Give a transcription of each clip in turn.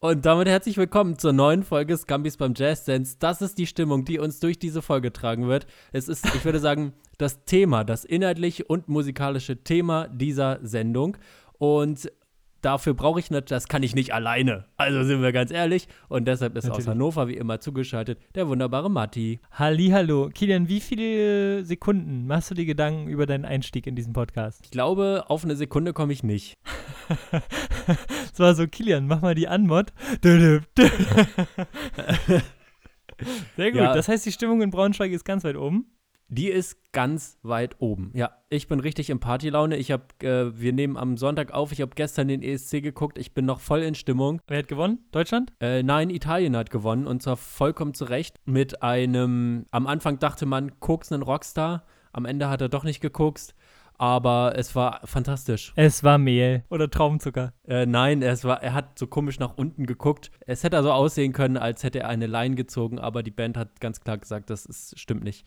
Und damit herzlich willkommen zur neuen Folge Scumbies beim Jazz Dance. Das ist die Stimmung, die uns durch diese Folge tragen wird. Es ist, ich würde sagen, das Thema, das inhaltliche und musikalische Thema dieser Sendung. Und dafür brauche ich nicht, das kann ich nicht alleine. Also sind wir ganz ehrlich. Und deshalb ist Natürlich. aus Hannover wie immer zugeschaltet der wunderbare Matti. Hallo, Kilian, wie viele Sekunden machst du dir Gedanken über deinen Einstieg in diesen Podcast? Ich glaube, auf eine Sekunde komme ich nicht. Es war so, Kilian, mach mal die Anmod. Sehr gut. Ja. Das heißt, die Stimmung in Braunschweig ist ganz weit oben. Die ist ganz weit oben. Ja, ich bin richtig in Partylaune. Ich habe, äh, wir nehmen am Sonntag auf. Ich habe gestern den ESC geguckt. Ich bin noch voll in Stimmung. Wer hat gewonnen? Deutschland? Äh, nein, Italien hat gewonnen und zwar vollkommen zu Recht mit einem. Am Anfang dachte man, einen Rockstar. Am Ende hat er doch nicht geguckt. Aber es war fantastisch. Es war Mehl oder Traumzucker. Äh, nein, es war, er hat so komisch nach unten geguckt. Es hätte also aussehen können, als hätte er eine Line gezogen, aber die Band hat ganz klar gesagt, das ist, stimmt nicht.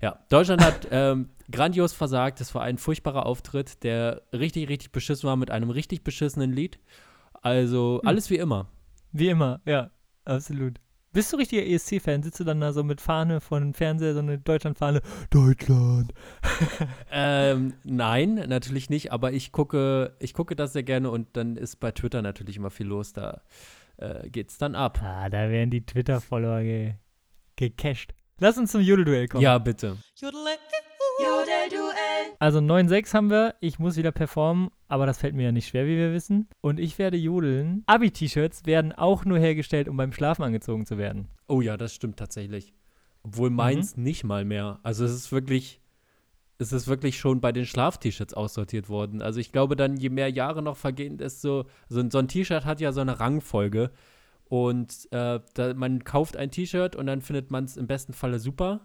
Ja, Deutschland hat ähm, grandios versagt. Es war ein furchtbarer Auftritt, der richtig, richtig beschissen war mit einem richtig beschissenen Lied. Also hm. alles wie immer. Wie immer, ja, absolut. Bist du richtiger ESC-Fan? Sitzt du dann da so mit Fahne vor dem Fernseher, so eine Deutschland-Fahne? Deutschland! ähm, nein, natürlich nicht, aber ich gucke, ich gucke das sehr gerne und dann ist bei Twitter natürlich immer viel los. Da äh, geht's dann ab. Ah, da werden die Twitter-Follower ge gecached. Lass uns zum Jodelduell kommen. Ja, bitte. Jodelduell. Also 9-6 haben wir. Ich muss wieder performen, aber das fällt mir ja nicht schwer, wie wir wissen. Und ich werde jodeln. Abi-T-Shirts werden auch nur hergestellt, um beim Schlafen angezogen zu werden. Oh ja, das stimmt tatsächlich. Obwohl meins mhm. nicht mal mehr. Also es ist wirklich, es ist wirklich schon bei den Schlaf-T-Shirts aussortiert worden. Also ich glaube dann, je mehr Jahre noch vergehen, desto, so, so ein T-Shirt hat ja so eine Rangfolge. Und äh, da, man kauft ein T-Shirt und dann findet man es im besten Falle super.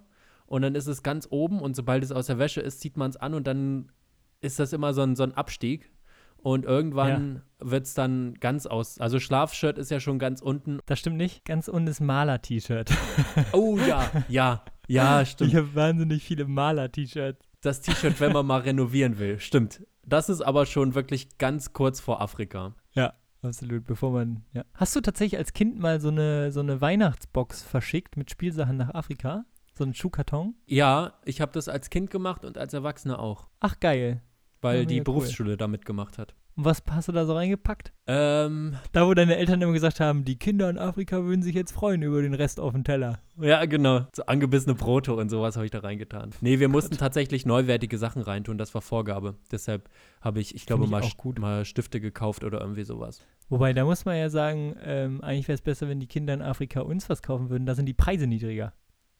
Und dann ist es ganz oben und sobald es aus der Wäsche ist, zieht man es an und dann ist das immer so ein, so ein Abstieg. Und irgendwann ja. wird es dann ganz aus. Also Schlafshirt ist ja schon ganz unten. Das stimmt nicht. Ganz unten ist Maler-T-Shirt. Oh ja, ja, ja, stimmt. Ich habe wahnsinnig viele Maler-T-Shirts. Das T-Shirt, wenn man mal renovieren will, stimmt. Das ist aber schon wirklich ganz kurz vor Afrika. Absolut, bevor man, ja. Hast du tatsächlich als Kind mal so eine, so eine Weihnachtsbox verschickt mit Spielsachen nach Afrika? So einen Schuhkarton? Ja, ich habe das als Kind gemacht und als Erwachsener auch. Ach, geil. Weil ja, die Berufsschule cool. damit gemacht hat. Und was hast du da so reingepackt? Ähm, da, wo deine Eltern immer gesagt haben, die Kinder in Afrika würden sich jetzt freuen über den Rest auf dem Teller. Ja, genau. So angebissene Brote und sowas habe ich da reingetan. Nee, wir mussten tatsächlich neuwertige Sachen reintun. Das war Vorgabe. Deshalb habe ich, ich glaube, ich mal, mal, Stifte gekauft oder irgendwie sowas. Wobei, da muss man ja sagen, ähm, eigentlich wäre es besser, wenn die Kinder in Afrika uns was kaufen würden. Da sind die Preise niedriger.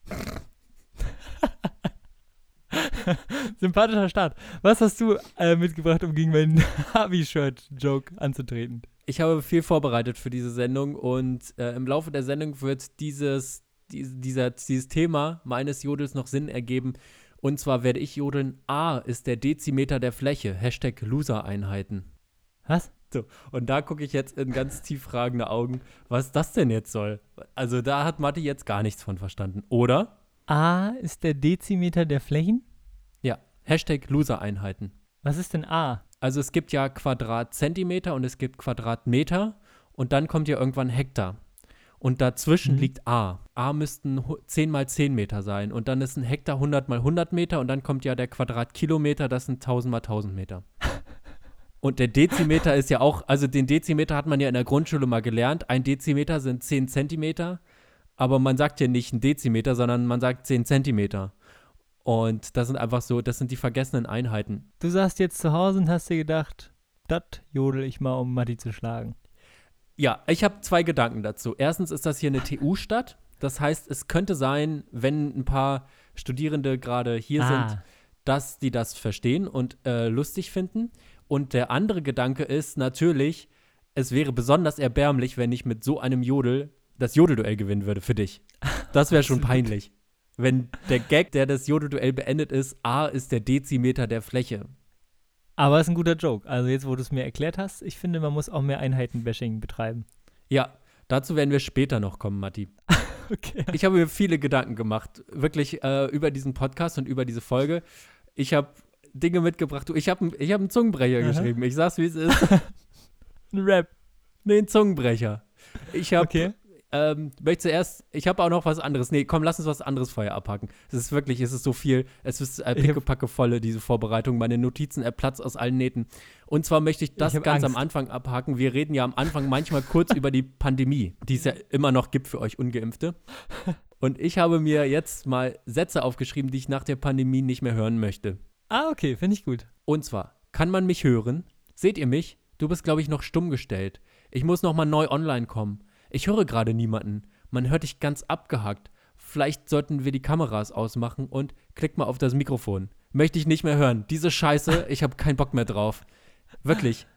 Sympathischer Start. Was hast du äh, mitgebracht, um gegen meinen Harvey-Shirt-Joke anzutreten? Ich habe viel vorbereitet für diese Sendung und äh, im Laufe der Sendung wird dieses, die, dieser, dieses Thema meines Jodels noch Sinn ergeben. Und zwar werde ich jodeln, A ist der Dezimeter der Fläche, Hashtag Loser-Einheiten. Was? So, und da gucke ich jetzt in ganz tief fragende Augen, was das denn jetzt soll. Also da hat Matti jetzt gar nichts von verstanden, oder? A ist der Dezimeter der Flächen? Hashtag Loser-Einheiten. Was ist denn A? Also es gibt ja Quadratzentimeter und es gibt Quadratmeter und dann kommt ja irgendwann Hektar. Und dazwischen mhm. liegt A. A müssten 10 mal 10 Meter sein. Und dann ist ein Hektar 100 mal 100 Meter. Und dann kommt ja der Quadratkilometer, das sind 1000 mal 1000 Meter. Und der Dezimeter ist ja auch, also den Dezimeter hat man ja in der Grundschule mal gelernt. Ein Dezimeter sind 10 Zentimeter aber man sagt ja nicht ein Dezimeter, sondern man sagt 10 Zentimeter. Und das sind einfach so, das sind die vergessenen Einheiten. Du saßt jetzt zu Hause und hast dir gedacht, das jodel ich mal, um Matti zu schlagen. Ja, ich habe zwei Gedanken dazu. Erstens ist das hier eine TU-Stadt. Das heißt, es könnte sein, wenn ein paar Studierende gerade hier ah. sind, dass die das verstehen und äh, lustig finden. Und der andere Gedanke ist natürlich, es wäre besonders erbärmlich, wenn ich mit so einem Jodel das Jodelduell gewinnen würde für dich. Das wäre schon peinlich. Wenn der Gag, der das Jodelduell beendet ist, A ist der Dezimeter der Fläche. Aber es ist ein guter Joke. Also jetzt, wo du es mir erklärt hast, ich finde, man muss auch mehr Einheitenbashing betreiben. Ja, dazu werden wir später noch kommen, Matti. okay. Ich habe mir viele Gedanken gemacht, wirklich äh, über diesen Podcast und über diese Folge. Ich habe Dinge mitgebracht. Ich habe ich hab einen Zungenbrecher Aha. geschrieben. Ich sag's, wie es ist. ein Rap. Nee, ein Zungenbrecher. Ich habe okay. Ähm, möchte zuerst, ich habe auch noch was anderes. Nee, komm, lass uns was anderes vorher abhaken. Es ist wirklich, es ist so viel, es ist äh, pickepacke volle, diese Vorbereitung. Meine Notizen Platz aus allen Nähten. Und zwar möchte ich das ich ganz Angst. am Anfang abhaken. Wir reden ja am Anfang manchmal kurz über die Pandemie, die es ja immer noch gibt für euch Ungeimpfte. Und ich habe mir jetzt mal Sätze aufgeschrieben, die ich nach der Pandemie nicht mehr hören möchte. Ah, okay, finde ich gut. Und zwar, kann man mich hören? Seht ihr mich? Du bist, glaube ich, noch stumm gestellt. Ich muss noch mal neu online kommen. Ich höre gerade niemanden. Man hört dich ganz abgehackt. Vielleicht sollten wir die Kameras ausmachen und klick mal auf das Mikrofon. Möchte ich nicht mehr hören. Diese Scheiße, ich habe keinen Bock mehr drauf. Wirklich.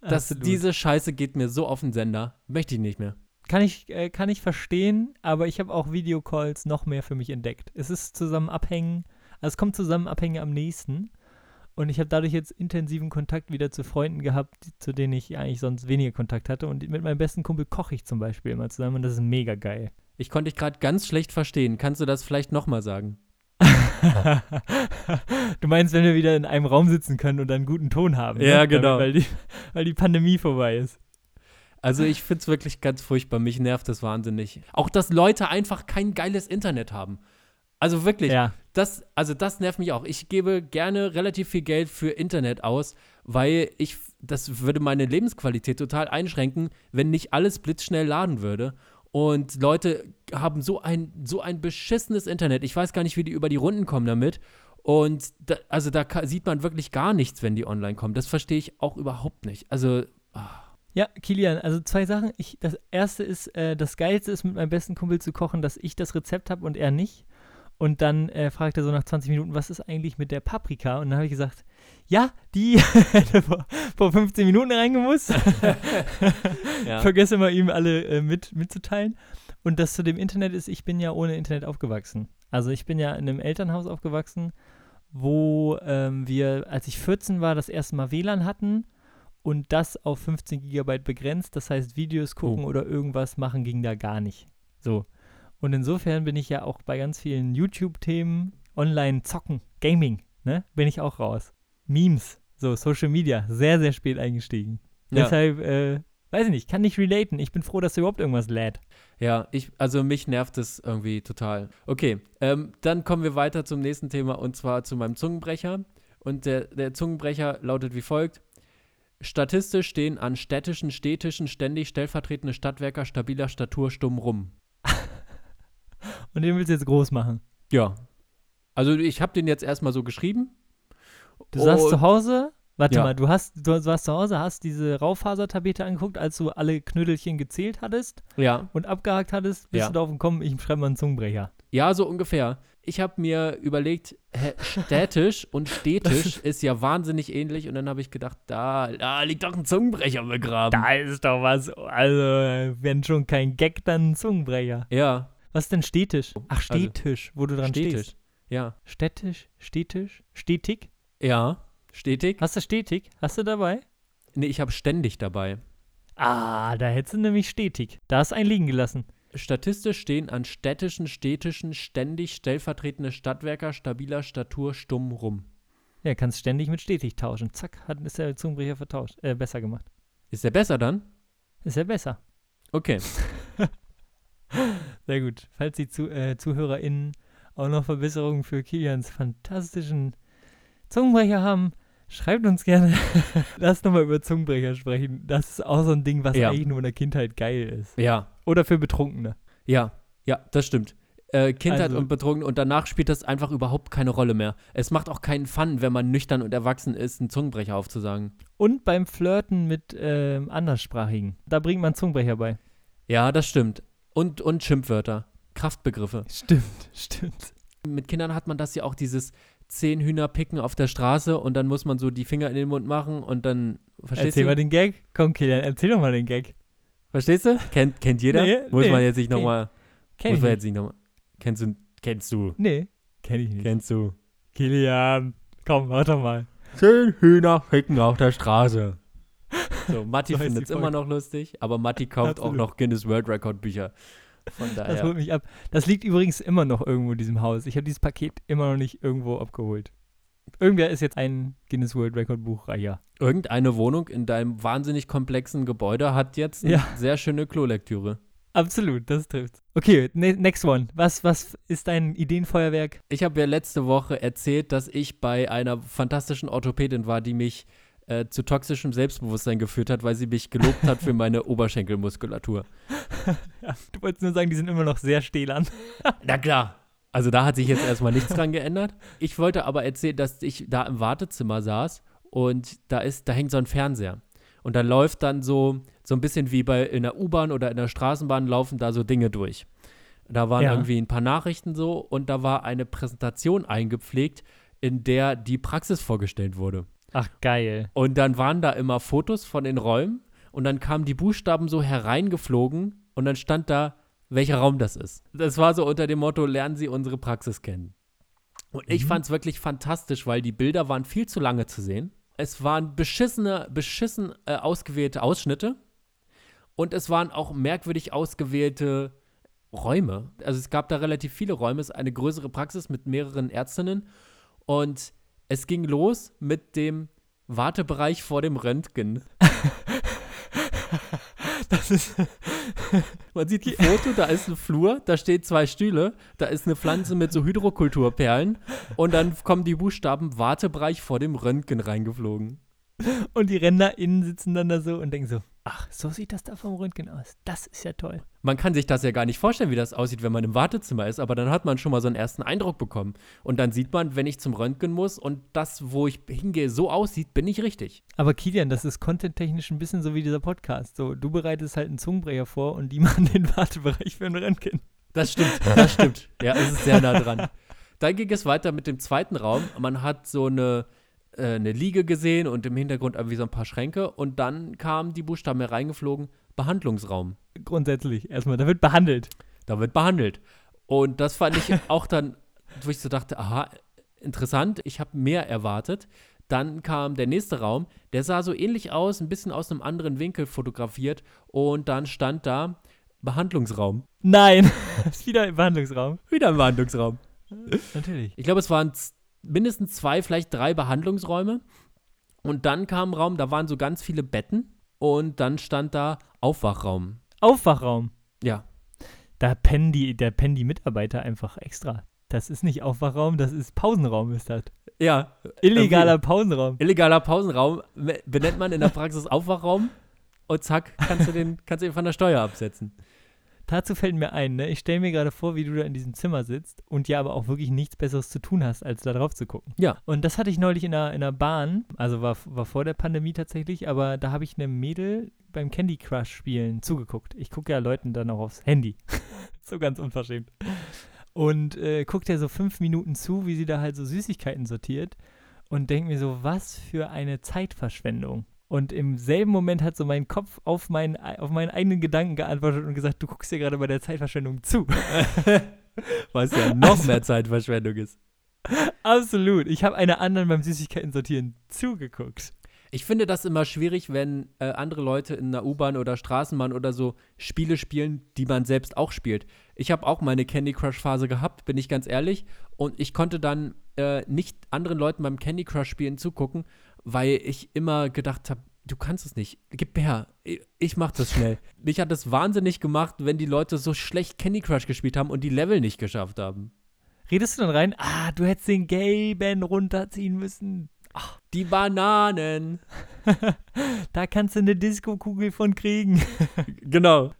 Das, diese Scheiße geht mir so auf den Sender. Möchte ich nicht mehr. Kann ich, äh, kann ich verstehen, aber ich habe auch Videocalls noch mehr für mich entdeckt. Es ist zusammen abhängen, also es kommt zusammen abhängen am nächsten. Und ich habe dadurch jetzt intensiven Kontakt wieder zu Freunden gehabt, zu denen ich eigentlich sonst weniger Kontakt hatte. Und mit meinem besten Kumpel koche ich zum Beispiel immer zusammen und das ist mega geil. Ich konnte dich gerade ganz schlecht verstehen. Kannst du das vielleicht nochmal sagen? du meinst, wenn wir wieder in einem Raum sitzen können und einen guten Ton haben. Ja, ne? genau. Weil die, weil die Pandemie vorbei ist. Also ich finde es wirklich ganz furchtbar. Mich nervt das wahnsinnig. Auch, dass Leute einfach kein geiles Internet haben. Also wirklich, ja. das, also das nervt mich auch. Ich gebe gerne relativ viel Geld für Internet aus, weil ich, das würde meine Lebensqualität total einschränken, wenn nicht alles blitzschnell laden würde. Und Leute haben so ein, so ein beschissenes Internet. Ich weiß gar nicht, wie die über die Runden kommen damit. Und da, also da sieht man wirklich gar nichts, wenn die online kommen. Das verstehe ich auch überhaupt nicht. Also. Oh. Ja, Kilian, also zwei Sachen. Ich, das erste ist, äh, das Geilste ist, mit meinem besten Kumpel zu kochen, dass ich das Rezept habe und er nicht. Und dann äh, fragt er so nach 20 Minuten, was ist eigentlich mit der Paprika? Und dann habe ich gesagt, ja, die hätte vor, vor 15 Minuten reingemusst. ja. Vergesse mal ihm alle äh, mit, mitzuteilen. Und das zu dem Internet ist, ich bin ja ohne Internet aufgewachsen. Also ich bin ja in einem Elternhaus aufgewachsen, wo ähm, wir, als ich 14 war, das erste Mal WLAN hatten und das auf 15 Gigabyte begrenzt. Das heißt, Videos gucken oh. oder irgendwas machen ging da gar nicht. So. Und insofern bin ich ja auch bei ganz vielen YouTube-Themen, online zocken, Gaming, ne, bin ich auch raus. Memes, so Social Media, sehr, sehr spät eingestiegen. Ja. Deshalb, äh, weiß ich nicht, kann nicht relaten. Ich bin froh, dass da überhaupt irgendwas lädt. Ja, ich, also mich nervt es irgendwie total. Okay, ähm, dann kommen wir weiter zum nächsten Thema und zwar zu meinem Zungenbrecher. Und der, der Zungenbrecher lautet wie folgt. Statistisch stehen an städtischen, städtischen ständig stellvertretende Stadtwerker stabiler Statur stumm rum. Und den willst du jetzt groß machen. Ja. Also ich habe den jetzt erstmal so geschrieben. Du saßt zu Hause, warte ja. mal, du hast, du warst zu Hause, hast diese Raufasertapete angeguckt, als du alle Knödelchen gezählt hattest ja. und abgehakt hattest, bist ja. du darauf gekommen, ich schreibe mal einen Zungenbrecher. Ja, so ungefähr. Ich habe mir überlegt, hä, städtisch und städtisch ist ja wahnsinnig ähnlich und dann habe ich gedacht, da, da liegt doch ein Zungenbrecher begraben. Da ist doch was, also wenn schon kein Gag, dann ein Zungenbrecher. Ja, was ist denn städtisch? Ach, also Städtisch, also, wo du dran städtisch. stehst. Ja. Städtisch, städtisch, stetig? Ja, stetig. Hast du stetig? Hast du dabei? Nee, ich habe ständig dabei. Ah, da hättest du nämlich stetig. Da hast du einen liegen gelassen. Statistisch stehen an städtischen, städtischen ständig stellvertretende Stadtwerker stabiler Statur stumm rum. Ja, kannst ständig mit stetig tauschen. Zack, hat, ist der Zungenbrecher vertauscht, äh, besser gemacht. Ist der besser dann? Ist er besser. Okay. Sehr gut. Falls die Zu äh, ZuhörerInnen auch noch Verbesserungen für Kilians fantastischen Zungenbrecher haben, schreibt uns gerne. Lass nochmal über Zungenbrecher sprechen. Das ist auch so ein Ding, was ja. eigentlich nur in der Kindheit geil ist. Ja. Oder für Betrunkene. Ja, ja, das stimmt. Äh, Kindheit also, und Betrunken und danach spielt das einfach überhaupt keine Rolle mehr. Es macht auch keinen Fun, wenn man nüchtern und erwachsen ist, einen Zungenbrecher aufzusagen. Und beim Flirten mit äh, Anderssprachigen. Da bringt man Zungenbrecher bei. Ja, das stimmt. Und, und Schimpfwörter. Kraftbegriffe. Stimmt, stimmt. Mit Kindern hat man das ja auch, dieses zehn Hühner picken auf der Straße und dann muss man so die Finger in den Mund machen und dann, verstehst erzähl du? mal den Gag. Komm, Kilian, erzähl doch mal den Gag. Verstehst du? Kennt, kennt jeder? Nee, muss nee, man jetzt nicht nochmal. Kenn muss man jetzt nicht nochmal. Kennst du? Kennst du? Nee, kenn ich nicht. Kennst du? Kilian, komm, warte mal. Zehn Hühner picken auf der Straße. So, Matti findet es immer noch lustig, aber Matti kauft Absolut. auch noch Guinness World Record Bücher. Von daher. Das holt mich ab. Das liegt übrigens immer noch irgendwo in diesem Haus. Ich habe dieses Paket immer noch nicht irgendwo abgeholt. Irgendwer ist jetzt ein Guinness World Record Buchreicher. Irgendeine Wohnung in deinem wahnsinnig komplexen Gebäude hat jetzt eine Ja. sehr schöne Klolektüre. Absolut, das trifft. Okay, ne next one. Was, was ist dein Ideenfeuerwerk? Ich habe ja letzte Woche erzählt, dass ich bei einer fantastischen Orthopädin war, die mich äh, zu toxischem Selbstbewusstsein geführt hat, weil sie mich gelobt hat für meine Oberschenkelmuskulatur. Ja, du wolltest nur sagen, die sind immer noch sehr stählern. Na klar. Also da hat sich jetzt erstmal nichts dran geändert. Ich wollte aber erzählen, dass ich da im Wartezimmer saß und da ist, da hängt so ein Fernseher. Und da läuft dann so, so ein bisschen wie bei in der U-Bahn oder in der Straßenbahn laufen da so Dinge durch. Da waren Ja. irgendwie ein paar Nachrichten so und da war eine Präsentation eingepflegt, in der die Praxis vorgestellt wurde. Ach, geil. Und dann waren da immer Fotos von den Räumen und dann kamen die Buchstaben so hereingeflogen und dann stand da, welcher Raum das ist. Das war so unter dem Motto, lernen Sie unsere Praxis kennen. Und ich Mhm. fand es wirklich fantastisch, weil die Bilder waren viel zu lange zu sehen. Es waren beschissene, beschissen äh, ausgewählte Ausschnitte und es waren auch merkwürdig ausgewählte Räume. Also es gab da relativ viele Räume. Es ist eine größere Praxis mit mehreren Ärztinnen und es ging los mit dem Wartebereich vor dem Röntgen. Das ist. Man sieht ein Foto, da ist ein Flur, da stehen zwei Stühle, da ist eine Pflanze mit so Hydrokulturperlen und dann kommen die Buchstaben Wartebereich vor dem Röntgen reingeflogen. Und die RennerInnen sitzen dann da so und denken so: Ach, so sieht das da vom Röntgen aus. Das ist ja toll. Man kann sich das ja gar nicht vorstellen, wie das aussieht, wenn man im Wartezimmer ist, aber dann hat man schon mal so einen ersten Eindruck bekommen. Und dann sieht man, wenn ich zum Röntgen muss und das, wo ich hingehe, so aussieht, bin ich richtig. Aber Kilian, das ist contenttechnisch ein bisschen so wie dieser Podcast. So, du bereitest halt einen Zungenbrecher vor und die machen den Wartebereich für ein Röntgen. Das stimmt, das stimmt. Ja, es ist sehr nah dran. Dann ging es weiter mit dem zweiten Raum. Man hat so eine, äh, eine Liege gesehen und im Hintergrund irgendwie so ein paar Schränke. Und dann kamen die Buchstaben hereingeflogen: Behandlungsraum. Grundsätzlich, erstmal, da wird behandelt. Da wird behandelt. Und das fand ich auch dann, wo ich so dachte: aha, interessant, ich habe mehr erwartet. Dann kam der nächste Raum, der sah so ähnlich aus, ein bisschen aus einem anderen Winkel fotografiert. Und dann stand da Behandlungsraum. Nein, ist wieder im Behandlungsraum. Wieder ein Behandlungsraum. Natürlich. Ich glaube, es waren mindestens zwei, vielleicht drei Behandlungsräume. Und dann kam ein Raum, da waren so ganz viele Betten. Und dann stand da Aufwachraum. Aufwachraum. Ja. Da pennen die, da pennen die Mitarbeiter einfach extra. Das ist nicht Aufwachraum, das ist Pausenraum, ist das. Ja. Illegaler Pausenraum. Illegaler Pausenraum benennt man in der Praxis Aufwachraum. Und zack, kannst du den, kannst du ihn von der Steuer absetzen. Dazu fällt mir ein, ne? ich stelle mir gerade vor, wie du da in diesem Zimmer sitzt und ja aber auch wirklich nichts Besseres zu tun hast, als da drauf zu gucken. Ja. Und das hatte ich neulich in einer, in einer Bahn, also war, war vor der Pandemie tatsächlich, aber da habe ich einem Mädel beim Candy Crush spielen zugeguckt. Ich gucke ja Leuten dann auch aufs Handy. so ganz unverschämt. Und äh, guckt ja so fünf Minuten zu, wie sie da halt so Süßigkeiten sortiert und denkt mir so, was für eine Zeitverschwendung. Und im selben Moment hat so mein Kopf auf meinen, auf meinen eigenen Gedanken geantwortet und gesagt, du guckst dir gerade bei der Zeitverschwendung zu. Was ja noch mehr Zeitverschwendung ist. Absolut. Ich habe einer anderen beim Süßigkeiten sortieren zugeguckt. Ich finde das immer schwierig, wenn äh, andere Leute in einer U-Bahn oder Straßenbahn oder so Spiele spielen, die man selbst auch spielt. Ich habe auch meine Candy Crush Phase gehabt, bin ich ganz ehrlich, und ich konnte dann äh, nicht anderen Leuten beim Candy Crush Spielen zugucken, weil ich immer gedacht habe, du kannst es nicht, gib mir her, ich, mach das schnell. Mich hat es wahnsinnig gemacht, wenn die Leute so schlecht Candy Crush gespielt haben und die Level nicht geschafft haben. Redest du dann rein? Ah, du hättest den gelben runterziehen müssen. Die Bananen. Da kannst du eine Disco-Kugel von kriegen. Genau.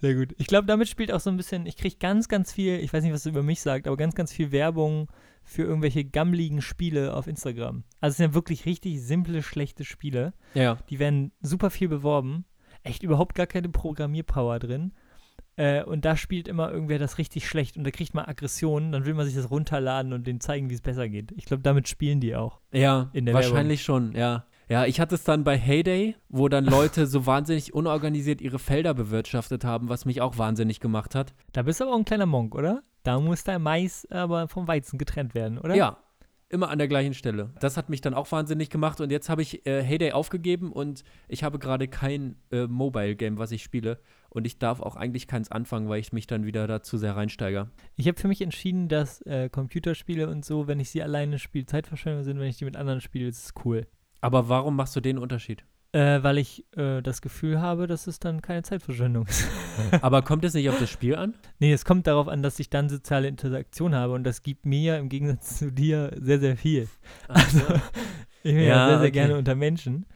Sehr gut. Ich glaube, damit spielt auch so ein bisschen, ich kriege ganz, ganz viel, ich weiß nicht, was es über mich sagt, aber ganz, ganz viel Werbung für irgendwelche gammeligen Spiele auf Instagram. Also es sind ja wirklich richtig simple, schlechte Spiele. Ja. Die werden super viel beworben. Echt überhaupt gar keine Programmierpower drin. Äh, und da spielt immer irgendwer das richtig schlecht und da kriegt man Aggressionen, dann will man sich das runterladen und denen zeigen, wie es besser geht. Ich glaube, damit spielen die auch. Ja, wahrscheinlich schon, ja. Ja, ich hatte es dann bei Heyday, wo dann Leute so wahnsinnig unorganisiert ihre Felder bewirtschaftet haben, was mich auch wahnsinnig gemacht hat. Da bist du aber auch ein kleiner Monk, oder? Da muss der Mais aber vom Weizen getrennt werden, oder? Ja, immer an der gleichen Stelle. Das hat mich dann auch wahnsinnig gemacht und jetzt habe ich äh, Heyday aufgegeben und ich habe gerade kein äh, Mobile-Game, was ich spiele. und ich darf auch eigentlich keins anfangen, weil ich mich dann wieder da zu sehr reinsteige. Ich habe für mich entschieden, dass äh, Computerspiele und so, wenn ich sie alleine spiele, Zeitverschwendung sind, wenn ich die mit anderen spiele, ist es cool. Aber warum machst du den Unterschied? Äh, weil ich äh, das Gefühl habe, dass es dann keine Zeitverschwendung ist. Aber kommt es nicht auf das Spiel an? Nee, es kommt darauf an, dass ich dann soziale Interaktion habe und das gibt mir ja im Gegensatz zu dir sehr, sehr viel. Also, ich bin ja, ja sehr, sehr okay. gerne unter Menschen.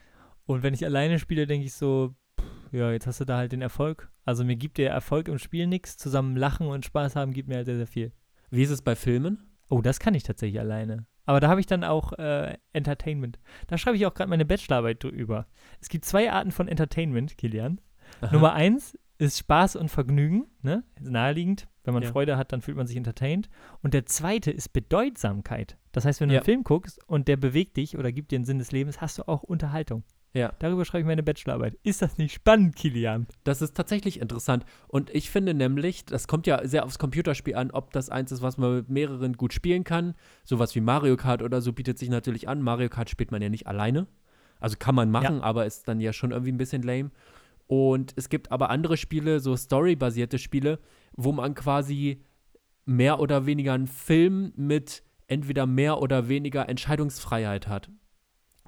Und wenn ich alleine spiele, denke ich so, pff, ja, jetzt hast du da halt den Erfolg. Also mir gibt der Erfolg im Spiel nichts. Zusammen lachen und Spaß haben gibt mir halt sehr, sehr viel. Wie ist es bei Filmen? Oh, das kann ich tatsächlich alleine. Aber da habe ich dann auch äh, Entertainment. Da schreibe ich auch gerade meine Bachelorarbeit drüber. Es gibt zwei Arten von Entertainment, Kilian. Aha. Nummer eins ist Spaß und Vergnügen, ne? Naheliegend. Wenn man ja. Freude hat, dann fühlt man sich entertained. Und der zweite ist Bedeutsamkeit. Das heißt, wenn du ja. einen Film guckst und der bewegt dich oder gibt dir einen Sinn des Lebens, hast du auch Unterhaltung. Ja. Darüber schreibe ich meine Bachelorarbeit. Ist das nicht spannend, Kilian? Das ist tatsächlich interessant. Und ich finde nämlich, das kommt ja sehr aufs Computerspiel an, ob das eins ist, was man mit mehreren gut spielen kann. Sowas wie Mario Kart oder so bietet sich natürlich an. Mario Kart spielt man ja nicht alleine. Also kann man machen, ja. aber ist dann ja schon irgendwie ein bisschen lame. Und es gibt aber andere Spiele, so storybasierte Spiele, wo man quasi mehr oder weniger einen Film mit entweder mehr oder weniger Entscheidungsfreiheit hat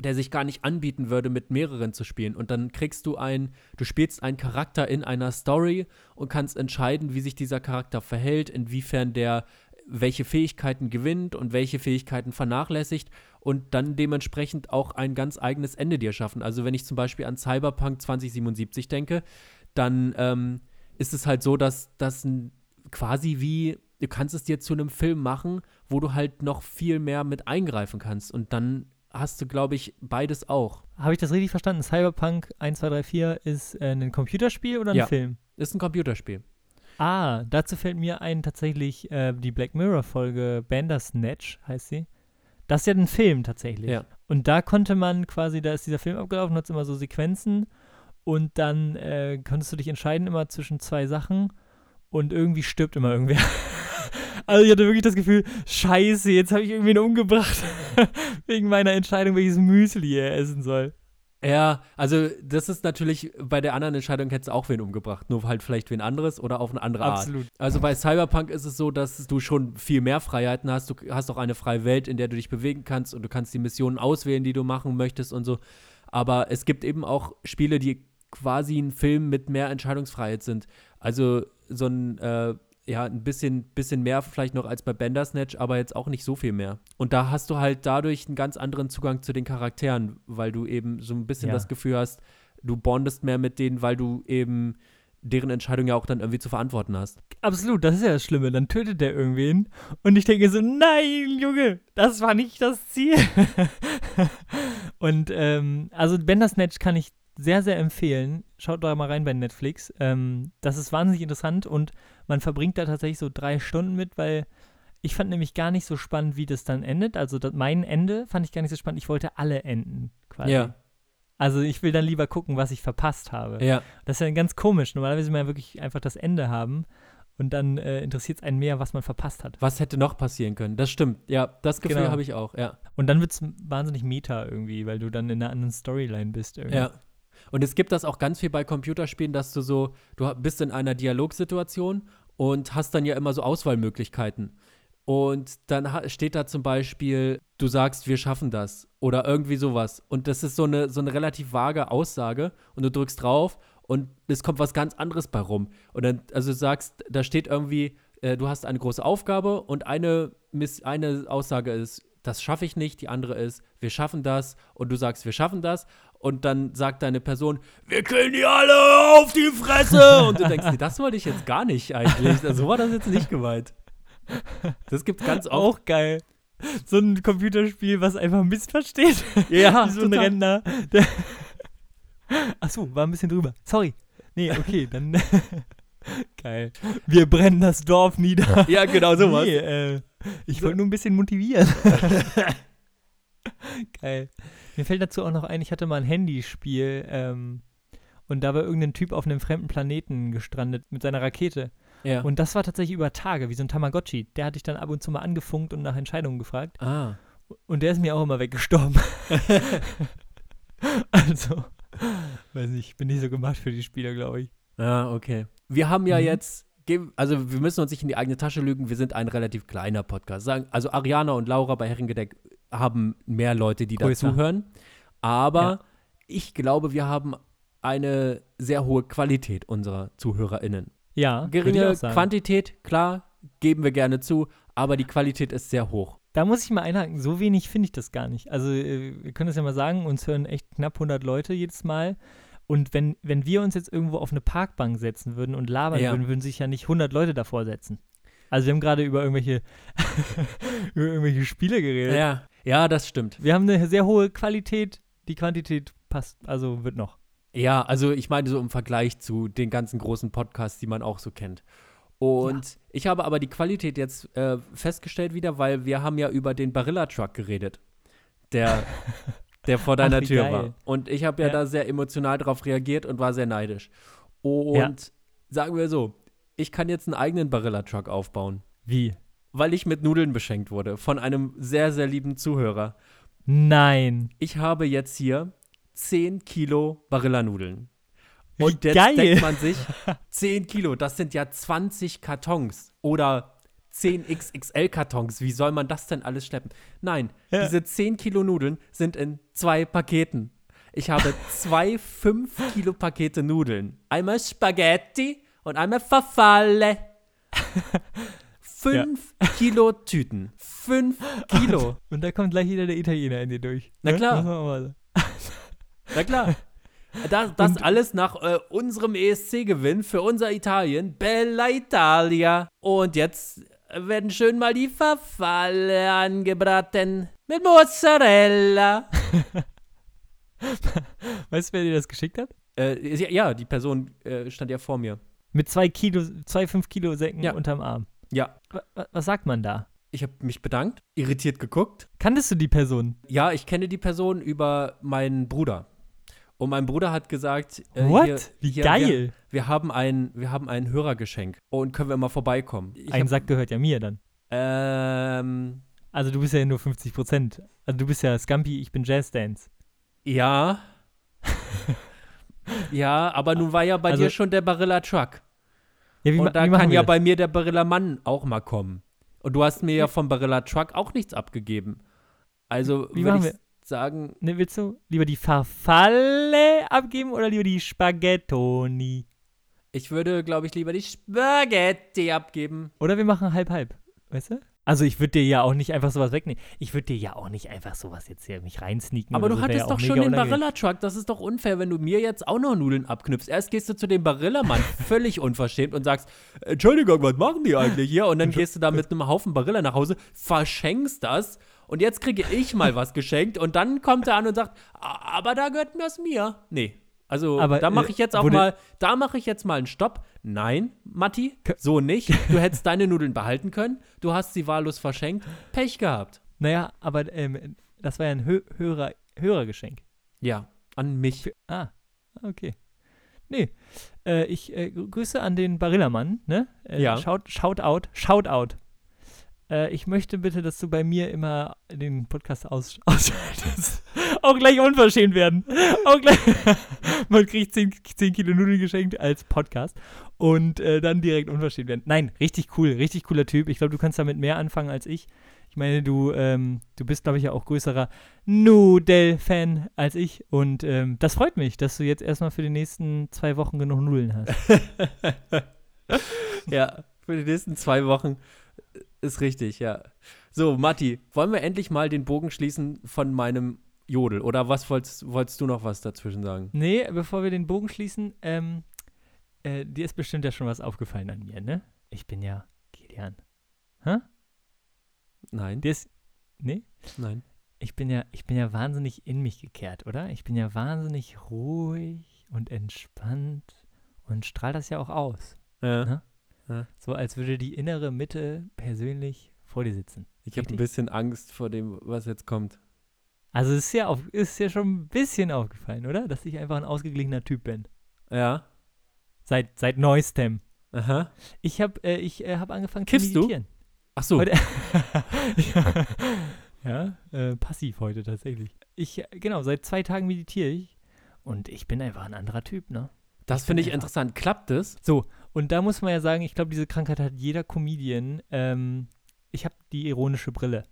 der sich gar nicht anbieten würde, mit mehreren zu spielen. Und dann kriegst du ein, du spielst einen Charakter in einer Story und kannst entscheiden, wie sich dieser Charakter verhält, inwiefern der welche Fähigkeiten gewinnt und welche Fähigkeiten vernachlässigt und dann dementsprechend auch ein ganz eigenes Ende dir schaffen. Also wenn ich zum Beispiel an Cyberpunk 2077 denke, dann ähm, ist es halt so, dass das quasi wie, du kannst es dir zu einem Film machen, wo du halt noch viel mehr mit eingreifen kannst und dann hast du, glaube ich, beides auch. Habe ich das richtig verstanden? Cyberpunk 1234 ist äh, ein Computerspiel oder ein ja, Film? Ist ein Computerspiel. Ah, dazu fällt mir ein tatsächlich äh, die Black Mirror-Folge Bandersnatch, heißt sie. Das ist ja ein Film tatsächlich. Ja. Und da konnte man quasi, da ist dieser Film abgelaufen, hat immer so Sequenzen und dann äh, konntest du dich entscheiden immer zwischen zwei Sachen und irgendwie stirbt immer irgendwer. Also ich hatte wirklich das Gefühl, scheiße, jetzt habe ich irgendwen umgebracht. Wegen meiner Entscheidung, welches Müsli er essen soll. Ja, also das ist natürlich, bei der anderen Entscheidung hättest du auch wen umgebracht, nur halt vielleicht wen anderes oder auf eine andere Art. Absolut. Also bei Cyberpunk ist es so, dass du schon viel mehr Freiheiten hast. Du hast auch eine freie Welt, in der du dich bewegen kannst und du kannst die Missionen auswählen, die du machen möchtest und so. Aber es gibt eben auch Spiele, die quasi ein Film mit mehr Entscheidungsfreiheit sind. Also so ein äh, ja, ein bisschen, bisschen mehr vielleicht noch als bei Bandersnatch, aber jetzt auch nicht so viel mehr. Und da hast du halt dadurch einen ganz anderen Zugang zu den Charakteren, weil du eben so ein bisschen ja. das Gefühl hast, du bondest mehr mit denen, weil du eben deren Entscheidung ja auch dann irgendwie zu verantworten hast. Absolut, das ist ja das Schlimme. Dann tötet der irgendwen und ich denke so, nein, Junge, das war nicht das Ziel. und ähm, also Bandersnatch kann ich sehr, sehr empfehlen. Schaut da mal rein bei Netflix. Ähm, das ist wahnsinnig interessant und man verbringt da tatsächlich so drei Stunden mit, weil ich fand nämlich gar nicht so spannend, wie das dann endet. Also das, mein Ende fand ich gar nicht so spannend. Ich wollte alle enden quasi. Ja. Also ich will dann lieber gucken, was ich verpasst habe. Ja. Das ist ja ganz komisch. Normalerweise will man ja wirklich einfach das Ende haben und dann äh, interessiert es einen mehr, was man verpasst hat. Was hätte noch passieren können? Das stimmt. Ja, das Gefühl genau. habe ich auch, ja. Und dann wird es wahnsinnig meta irgendwie, weil du dann in einer anderen Storyline bist irgendwie. Ja. Und es gibt das auch ganz viel bei Computerspielen, dass du so, du bist in einer Dialogsituation und hast dann ja immer so Auswahlmöglichkeiten. Und dann steht da zum Beispiel, du sagst, wir schaffen das oder irgendwie sowas. Und das ist so eine, so eine relativ vage Aussage und du drückst drauf und es kommt was ganz anderes bei rum. Und dann, also du sagst, da steht irgendwie, äh, du hast eine große Aufgabe und eine, eine Aussage ist, das schaffe ich nicht, die andere ist, wir schaffen das und du sagst, wir schaffen das und dann sagt deine Person, wir killen die alle auf die Fresse und du denkst, das wollte ich jetzt gar nicht eigentlich, also, so war das jetzt nicht gemeint. Das gibt ganz oft. Auch geil. So ein Computerspiel, was einfach missversteht. Ja, so ein total. Rentner. Der Achso, war ein bisschen drüber. Sorry. Nee, okay, dann. Geil. Wir brennen das Dorf nieder. Ja, genau sowas. Nee, äh, ich wollte nur ein bisschen motivieren. Geil. Mir fällt dazu auch noch ein, ich hatte mal ein Handyspiel ähm, und da war irgendein Typ auf einem fremden Planeten gestrandet mit seiner Rakete. Ja. Und das war tatsächlich über Tage, wie so ein Tamagotchi. Der hatte ich dann ab und zu mal angefunkt und nach Entscheidungen gefragt. Ah. Und der ist mir auch immer weggestorben. also, weiß nicht, ich bin nicht so gemacht für die Spieler, glaube ich. Ja, okay. Wir haben ja Mhm. jetzt, also wir müssen uns nicht in die eigene Tasche lügen, wir sind ein relativ kleiner Podcast. Also Ariana und Laura bei Herrengedeck haben mehr Leute, die Größer. dazuhören. Aber Ja. ich glaube, wir haben eine sehr hohe Qualität unserer ZuhörerInnen. Ja, Geringe. Quantität, klar, geben wir gerne zu, aber die Qualität ist sehr hoch. Da muss ich mal einhaken, so wenig finde ich das gar nicht. Also, äh, wir können das ja mal sagen, uns hören echt knapp 100 Leute jedes Mal. Und wenn, wenn wir uns jetzt irgendwo auf eine Parkbank setzen würden und labern Ja. würden, würden sich ja nicht 100 Leute davor setzen. Also, wir haben gerade über irgendwelche, über irgendwelche Spiele geredet. Ja, ja, das stimmt. Wir haben eine sehr hohe Qualität, die Quantität passt, also wird noch. Ja, also ich meine so im Vergleich zu den ganzen großen Podcasts, die man auch so kennt. Und ich habe aber die Qualität jetzt äh, festgestellt wieder, weil wir haben ja über den Barilla Truck geredet, der, der vor deiner Ach, Tür geil. war. Und ich habe ja, Ja. da sehr emotional drauf reagiert und war sehr neidisch. Und sagen wir so, ich kann jetzt einen eigenen Barilla Truck aufbauen, Wie? Weil ich mit Nudeln beschenkt wurde von einem sehr, sehr lieben Zuhörer. Nein. Ich habe jetzt hier 10 Kilo Barilla-Nudeln. Wie Und jetzt geil. denkt man sich, 10 Kilo, das sind ja 20 Kartons oder 10 XXL-Kartons. Wie soll man das denn alles schleppen? Nein, Ja. diese 10 Kilo Nudeln sind in zwei Paketen. Ich habe zwei 5 Kilo Pakete Nudeln. Einmal Spaghetti und einmal Verfalle. 5 Kilo Tüten. 5 Kilo. Und da kommt gleich wieder der Italiener in dir durch. Na Ne? klar. Auch mal. Na klar. Das, das Und- alles nach äh, unserem ESC-Gewinn für unser Italien. Bella Italia. Und jetzt werden schön mal die Verfalle angebraten. Mit Mozzarella. Weißt du, wer dir das geschickt hat? Äh, ja, ja, die Person äh, stand ja vor mir. Mit zwei Kilo, zwei fünf Kilo Säcken Ja. unterm Arm. Ja, Wa- wa- Was sagt man da? ich habe mich bedankt, irritiert geguckt. Kanntest du die Person? Ja, ich kenne die Person über meinen Bruder. Und mein Bruder hat gesagt, äh, What? hier- Wie hier, geil. Wir, wir, haben ein, wir haben ein Hörergeschenk. Und können wir mal vorbeikommen? Ich Ein hab- Sack gehört ja mir dann. Ähm, Also du bist ja nur 50 Prozent. Also du bist ja Scampi, ich bin Jazz Dance. ja. ja, aber nun war ja bei Also- dir schon der Barilla Truck. Ja, wie, Und da kann ja bei mir der Barilla Mann auch mal kommen. Und du hast mir ja vom Barilla Truck auch nichts abgegeben. Also Wie würde ich wir? sagen, Ne, willst du lieber die Farfalle abgeben oder lieber die Spaghettoni? ich würde, glaube ich, lieber die Spaghetti abgeben. Oder wir machen halb-halb, weißt du? Also ich würde dir ja auch nicht einfach sowas wegnehmen. Ich würde dir ja auch nicht einfach sowas jetzt hier mich reinsneaken. Aber du so, hattest ja doch schon den. Barilla-Truck. Das ist doch unfair, wenn du mir jetzt auch noch Nudeln abknüpfst. Erst gehst du zu dem Barilla-Mann völlig unverschämt und sagst, Entschuldigung, was machen die eigentlich hier? Und dann gehst du da mit einem Haufen Barilla nach Hause, verschenkst das und jetzt kriege ich mal was geschenkt und dann kommt er an und sagt, "A- aber da gehört mir das mir. Nee. Also Aber, da mache äh, ich jetzt auch mal, da mache ich jetzt mal einen Stopp. Nein, Matti, so nicht. Du hättest deine Nudeln behalten können. Du hast sie wahllos verschenkt. Pech gehabt. Naja, aber ähm, das war ja ein Hö Hörer Hörergeschenk. Ja, an mich. Für, ah, okay. Nee, äh, ich äh, grü- Grüße an den Barillamann, ne? Äh, Ja. Shout, shout out, shout out. Äh, ich möchte bitte, dass du bei mir immer den Podcast aus ausschaltest. Auch gleich unverschämt werden. Auch gleich. Man kriegt 10, 10 Kilo Nudeln geschenkt als Podcast und äh, dann direkt unverschämt werden. Nein, richtig cool, richtig cooler Typ. Ich glaube, du kannst damit mehr anfangen als ich. Ich meine, du, ähm, du bist, glaube ich, ja auch größerer Nudel-Fan als ich. Und ähm, das freut mich, dass du jetzt erstmal für die nächsten zwei Wochen genug Nudeln hast. ja, für die nächsten zwei Wochen ist richtig, ja. So, Matti, wollen wir endlich mal den Bogen schließen von meinem Jodel? Oder was wolltest, wolltest du noch was dazwischen sagen? Nee, bevor wir den Bogen schließen, ähm, äh, dir ist bestimmt ja schon was aufgefallen an mir, ne? Ich bin ja Kilian. Hä? Nein, Dir ist. Nee? nein. Ich bin ja, ich bin ja wahnsinnig in mich gekehrt, oder? Ich bin ja wahnsinnig ruhig und entspannt und strahl das ja auch aus. Ja, Ne? So als würde die innere Mitte persönlich vor dir sitzen. ich habe ein bisschen Angst vor dem, was jetzt kommt. Also es ist ja, auf, ist ja schon ein bisschen aufgefallen, oder? Dass ich einfach ein ausgeglichener Typ bin. Ja, Seit, seit neuestem. aha. Ich habe äh, ich, äh, hab angefangen Kiffst zu du? meditieren. Ach so, Heute, ja, äh, passiv heute tatsächlich. Ich, äh, genau, seit zwei Tagen meditiere ich und ich bin einfach ein anderer Typ, ne? Das finde ich interessant. Klappt es? So, und da muss man ja sagen, ich glaube, diese Krankheit hat jeder Comedian. Ähm, ich habe die ironische Brille,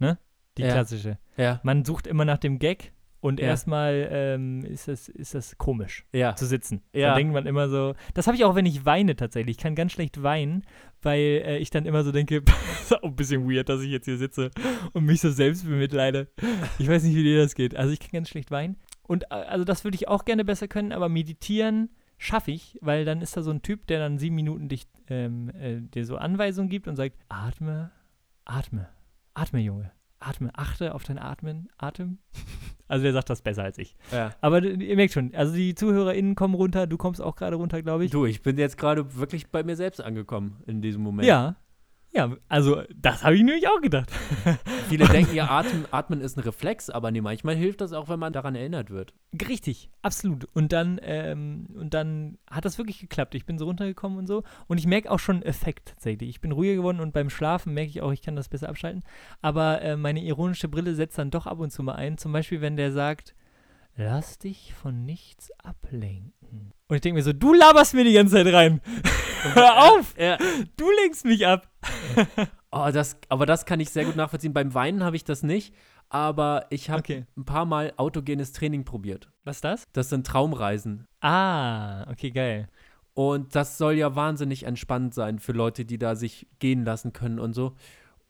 ne? Die Ja. klassische. Ja. Man sucht immer nach dem Gag und Ja. erstmal ähm, ist, das, ist das komisch Ja. zu sitzen. Ja. Dann denkt man immer so, das habe ich auch, wenn ich weine tatsächlich. Ich kann ganz schlecht weinen, weil äh, ich dann immer so denke, ist auch ein bisschen weird, dass ich jetzt hier sitze und mich so selbst bemitleide. Ich weiß nicht, wie dir das geht. Also ich kann ganz schlecht weinen. Und äh, also das würde ich auch gerne besser können, aber meditieren schaffe ich, weil dann ist da so ein Typ, der dann sieben Minuten dich, ähm, äh, dir so Anweisungen gibt und sagt, atme, atme, atme, Junge, atme, achte auf dein Atmen, Atem. Also der sagt das besser als ich. ja. Aber ihr merkt schon, also die ZuhörerInnen kommen runter, du kommst auch gerade runter, glaube ich. Du, ich bin jetzt gerade wirklich bei mir selbst angekommen in diesem Moment. Ja. Ja, also das habe ich nämlich auch gedacht. Viele denken ja, Atmen, Atmen ist ein Reflex, aber nee, manchmal hilft das auch, wenn man daran erinnert wird. Richtig, absolut. Und dann, ähm, und dann hat das wirklich geklappt. Ich bin so runtergekommen und so. Und ich merke auch schon einen Effekt tatsächlich. Ich bin ruhiger geworden und beim Schlafen merke ich auch, ich kann das besser abschalten. Aber äh, meine ironische Brille setzt dann doch ab und zu mal ein. Zum Beispiel, wenn der sagt, lass dich von nichts ablenken. Und ich denke mir so, du laberst mir die ganze Zeit rein. Hör auf! Ja. Du lenkst mich ab. Oh, das, aber das kann ich sehr gut nachvollziehen. Beim Weinen habe ich das nicht, aber ich habe Okay. ein paar Mal autogenes Training probiert. Was ist das? Das sind Traumreisen. Ah, okay, geil. Und das soll ja wahnsinnig entspannt sein für Leute, die da sich gehen lassen können und so.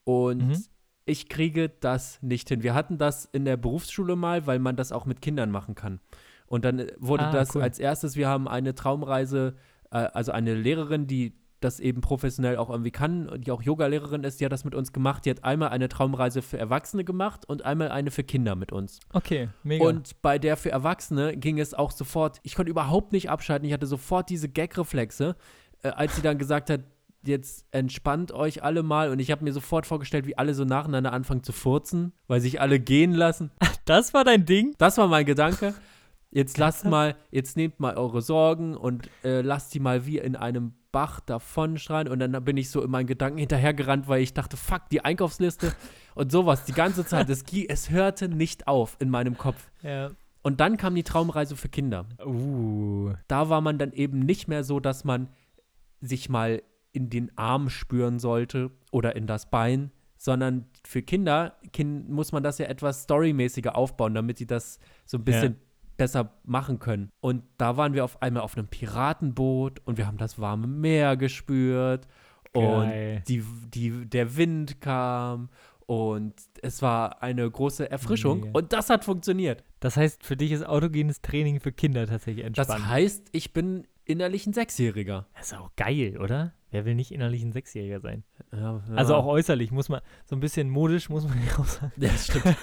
Und Mhm. Ich kriege das nicht hin. Wir hatten das in der Berufsschule mal, weil man das auch mit Kindern machen kann. Und dann äh, wurde Ah, das cool. als erstes, wir haben eine Traumreise, äh, also eine Lehrerin, die das eben professionell auch irgendwie kann und die auch Yoga-Lehrerin ist, die hat das mit uns gemacht. Die hat einmal eine Traumreise für Erwachsene gemacht und einmal eine für Kinder mit uns. Okay, mega. Und bei der für Erwachsene ging es auch sofort, ich konnte überhaupt nicht abschalten, ich hatte sofort diese Gag-Reflexe, äh, als sie dann gesagt hat, jetzt entspannt euch alle mal und ich habe mir sofort vorgestellt, wie alle so nacheinander anfangen zu furzen, weil sich alle gehen lassen. das war dein Ding? Das war mein Gedanke. Jetzt lasst mal, jetzt nehmt mal eure Sorgen und äh, lasst die mal wie in einem Bach davonschreien. Und dann bin ich so in meinen Gedanken hinterhergerannt, weil ich dachte, fuck, die Einkaufsliste und sowas die ganze Zeit. Es, es hörte nicht auf in meinem Kopf. Ja. Und dann kam die Traumreise für Kinder. Uh. Da war man dann eben nicht mehr so, dass man sich mal in den Arm spüren sollte oder in das Bein, sondern für Kinder kind, muss man das ja etwas storymäßiger aufbauen, damit die das so ein bisschen besser machen können. Und da waren wir auf einmal auf einem Piratenboot und wir haben das warme Meer gespürt Geil. und die, die, der Wind kam und es war eine große Erfrischung Mega. und das hat funktioniert. Das heißt, für dich ist autogenes Training für Kinder tatsächlich Das entspannt. heißt, ich bin innerlich ein Sechsjähriger. Das ist auch geil, oder? Wer will nicht innerlich ein Sechsjähriger sein? Ja, Also ja. auch äußerlich muss man, so ein bisschen modisch muss man ja auch sagen. Ja, das stimmt.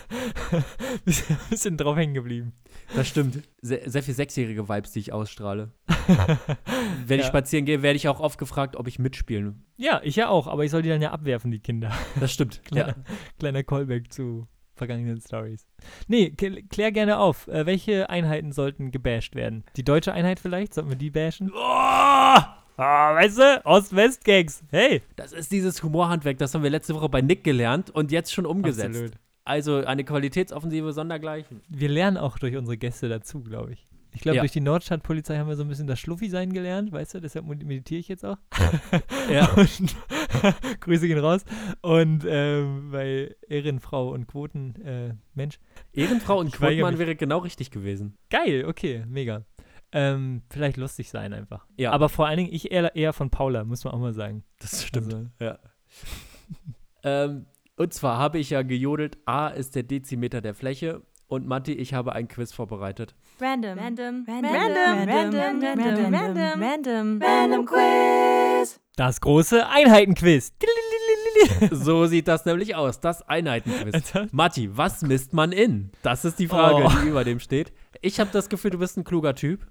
bisschen, bisschen drauf hängen geblieben. Das stimmt. Sehr, sehr viel sechsjährige Vibes, die ich ausstrahle. Wenn ich Ja. spazieren gehe, werde ich auch oft gefragt, ob ich mitspielen. Ja, ich ja auch, aber ich soll die dann ja abwerfen, die Kinder. Das stimmt. Kleiner, ja. kleiner Callback zu vergangenen Stories. Nee, klär gerne auf. Äh, welche Einheiten sollten gebasht werden? Die deutsche Einheit vielleicht? Sollten wir die bashen? Oh! Ah, weißt du? Ost-West-Gags. Hey! Das ist dieses Humorhandwerk, das haben wir letzte Woche bei Nick gelernt und jetzt schon umgesetzt. Absolut. Also eine Qualitätsoffensive sondergleichen. Wir lernen auch durch unsere Gäste dazu, glaube ich. Ich glaube, Ja. durch die Nordstadtpolizei haben wir so ein bisschen das Schluffi-Sein gelernt, weißt du? Deshalb meditiere ich jetzt auch. Ja. Und Grüße gehen raus. Und ähm, bei Ehrenfrau und Quoten, äh, Mensch. Ehrenfrau und mich. wäre genau richtig gewesen. Geil, okay, mega. Ähm, vielleicht lustig sein einfach. Ja. Aber vor allen Dingen ich eher, eher von Paula, muss man auch mal sagen. Das stimmt. Also, Ja. ähm, und zwar habe ich ja gejodelt, A ist der Dezimeter der Fläche und Matti, ich habe ein Quiz vorbereitet. Random. Random. Random. Random. Random. Random. Random. Random Quiz. das große Einheitenquiz. So sieht das nämlich aus, das Einheitenquiz. Matti, was misst man in? Das ist die Frage, Oh. die über dem steht. Ich habe das Gefühl, du bist ein kluger Typ.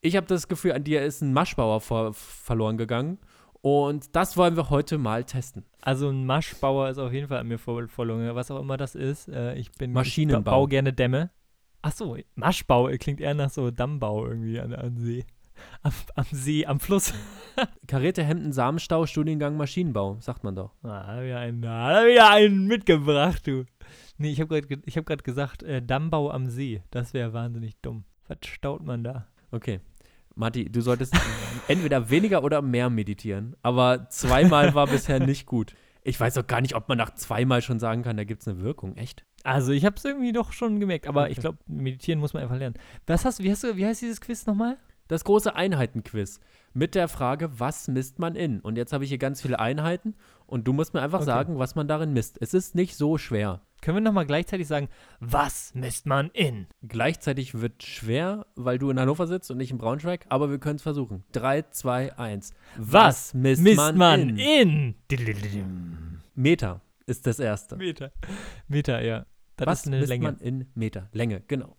Ich habe das Gefühl, an dir ist ein Maschbauer vor, verloren gegangen. Und das wollen wir heute mal testen. Also ein Maschbauer ist auf jeden Fall an mir verloren, was auch immer das ist. Äh, ich bin Maschinenbau. Ich ba- baue gerne Dämme. Ach so, Maschbau klingt eher nach so Dammbau irgendwie an, am See. Am, am See, am Fluss. Karierte Hemden, Samenstau, Studiengang Maschinenbau, sagt man doch. Ah, da hab ich einen, da hab ich einen mitgebracht, du. Nee, ich habe gerade ich hab grad gesagt, äh, Dammbau am See. Das wäre wahnsinnig dumm. Was staut man da? Okay. Matti, du solltest entweder weniger oder mehr meditieren. Aber zweimal war bisher nicht gut. Ich weiß auch gar nicht, ob man nach zweimal schon sagen kann, da gibt es eine Wirkung. Echt? Also ich habe es irgendwie doch schon gemerkt, aber okay. ich glaube, meditieren muss man einfach lernen. Was hast, wie, hast du, wie heißt dieses Quiz nochmal? Das große Einheitenquiz mit der Frage, was misst man in? Und jetzt habe ich hier ganz viele Einheiten und du musst mir einfach okay. sagen, was man darin misst. Es ist nicht so schwer. Können wir nochmal gleichzeitig sagen, was misst man in? Gleichzeitig wird schwer, weil du in Hannover sitzt und nicht in Braunschweig, aber wir können es versuchen. 3, 2, 1. Was, misst, misst man, man, in? in? Meter ist das erste. Meter. Meter, ja. Das was misst Länge. man in Meter? Länge, genau.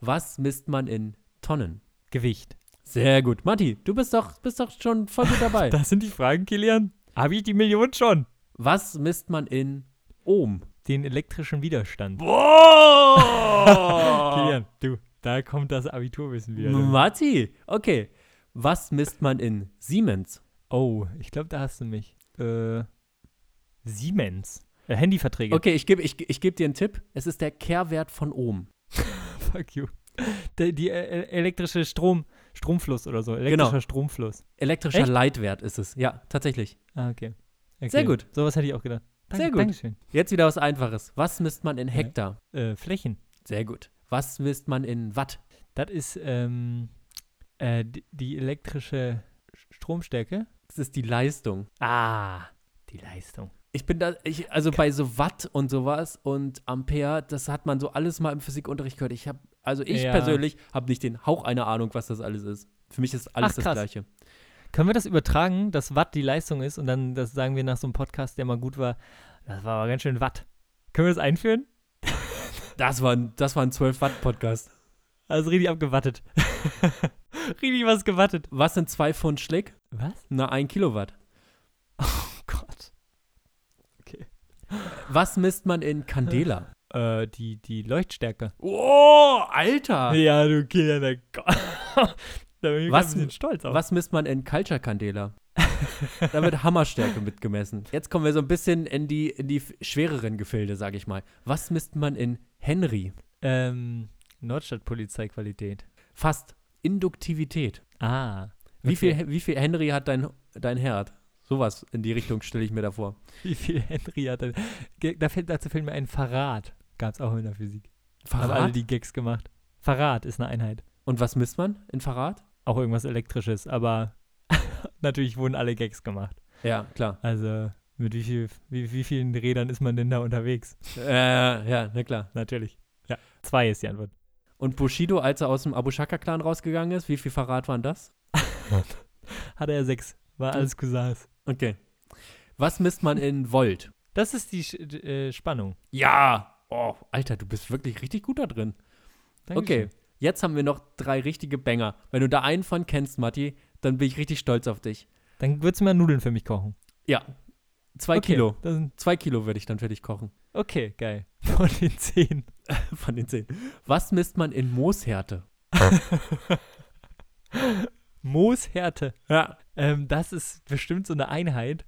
Was misst man in Tonnen? Gewicht. Sehr gut. Matti, du bist doch, bist doch schon voll gut dabei. das sind die Fragen, Kilian. Habe ich die Million schon? Was misst man in Ohm? Den elektrischen Widerstand. Boah! Kilian, du, da kommt das Abiturwissen wieder. Matti, okay. Was misst man in Siemens? Oh, ich glaube, da hast du mich. Äh, Siemens. Äh, Handyverträge. Okay, ich gebe ich, ich geb dir einen Tipp. Es ist der Kehrwert von Ohm. Fuck you. Die, die äh, elektrische Strom, Stromfluss oder so. Elektrischer genau. Stromfluss. Elektrischer Echt? Leitwert ist es. Ja, tatsächlich. Ah, okay. okay. Sehr gut. Sowas hätte ich auch gedacht. Danke, Sehr gut. Dankeschön. Jetzt wieder was Einfaches. Was misst man in Hektar? Ja. Äh, Flächen. Sehr gut. Was misst man in Watt? Das ist ähm, äh, die, die elektrische Stromstärke. Das ist die Leistung. Ah, die Leistung. Ich bin da, ich, also bei so Watt und sowas und Ampere, das hat man so alles mal im Physikunterricht gehört. Ich habe, also ich ja. persönlich habe nicht den Hauch einer Ahnung, was das alles ist. Für mich ist alles Ach, das Gleiche. Können wir das übertragen, dass Watt die Leistung ist und dann, das sagen wir nach so einem Podcast, der mal gut war, das war aber ganz schön Watt. Können wir das einführen? Das war, ein, das war ein 12-Watt-Podcast. Also richtig abgewattet. richtig was gewattet. Was sind zwei Pfund Schlick? Was? Na, ein Kilowatt. Was misst man in Candela? Äh, die, die Leuchtstärke. Oh, Alter! Ja, du Kinder, da bin ich was, ein bisschen stolz auf. Was misst man in Culture Candela? da wird Hammerstärke mitgemessen. Jetzt kommen wir so ein bisschen in die, in die schwereren Gefilde, sag ich mal. Was misst man in Henry? Ähm, Nordstadtpolizeiqualität. Fast. Induktivität. Ah. Okay. Wie, viel, wie viel Henry hat dein, dein Herd? Sowas in die Richtung stelle ich mir da vor. Wie viel Henry hat dein. Da fällt, dazu fällt mir ein Verrat. Gab es auch in der Physik. Verrat? Haben alle die Gags gemacht. Verrat ist eine Einheit. Und was misst man in Verrat? Auch irgendwas Elektrisches, aber natürlich wurden alle Gags gemacht. Ja, klar. Also, mit wie, viel, wie, wie vielen Rädern ist man denn da unterwegs? Äh, ja, na klar. Natürlich. Ja, zwei ist die Antwort. Und Bushido, als er aus dem Abu Shaka-Clan rausgegangen ist, wie viel Verrat waren das? Hatte er sechs. War alles Cousins. Okay. Was misst man in Volt? Das ist die äh, Spannung. Ja! Oh, Alter, du bist wirklich richtig gut da drin. Dankeschön. Okay. Jetzt haben wir noch drei richtige Banger. Wenn du da einen von kennst, Matti, dann bin ich richtig stolz auf dich. Dann würdest du mal Nudeln für mich kochen. Ja. Zwei okay, Kilo. Zwei Kilo würde ich dann für dich kochen. Okay, geil. Von den zehn. von den zehn. Was misst man in Mooshärte? Mooshärte. Ja. Ähm, das ist bestimmt so eine Einheit,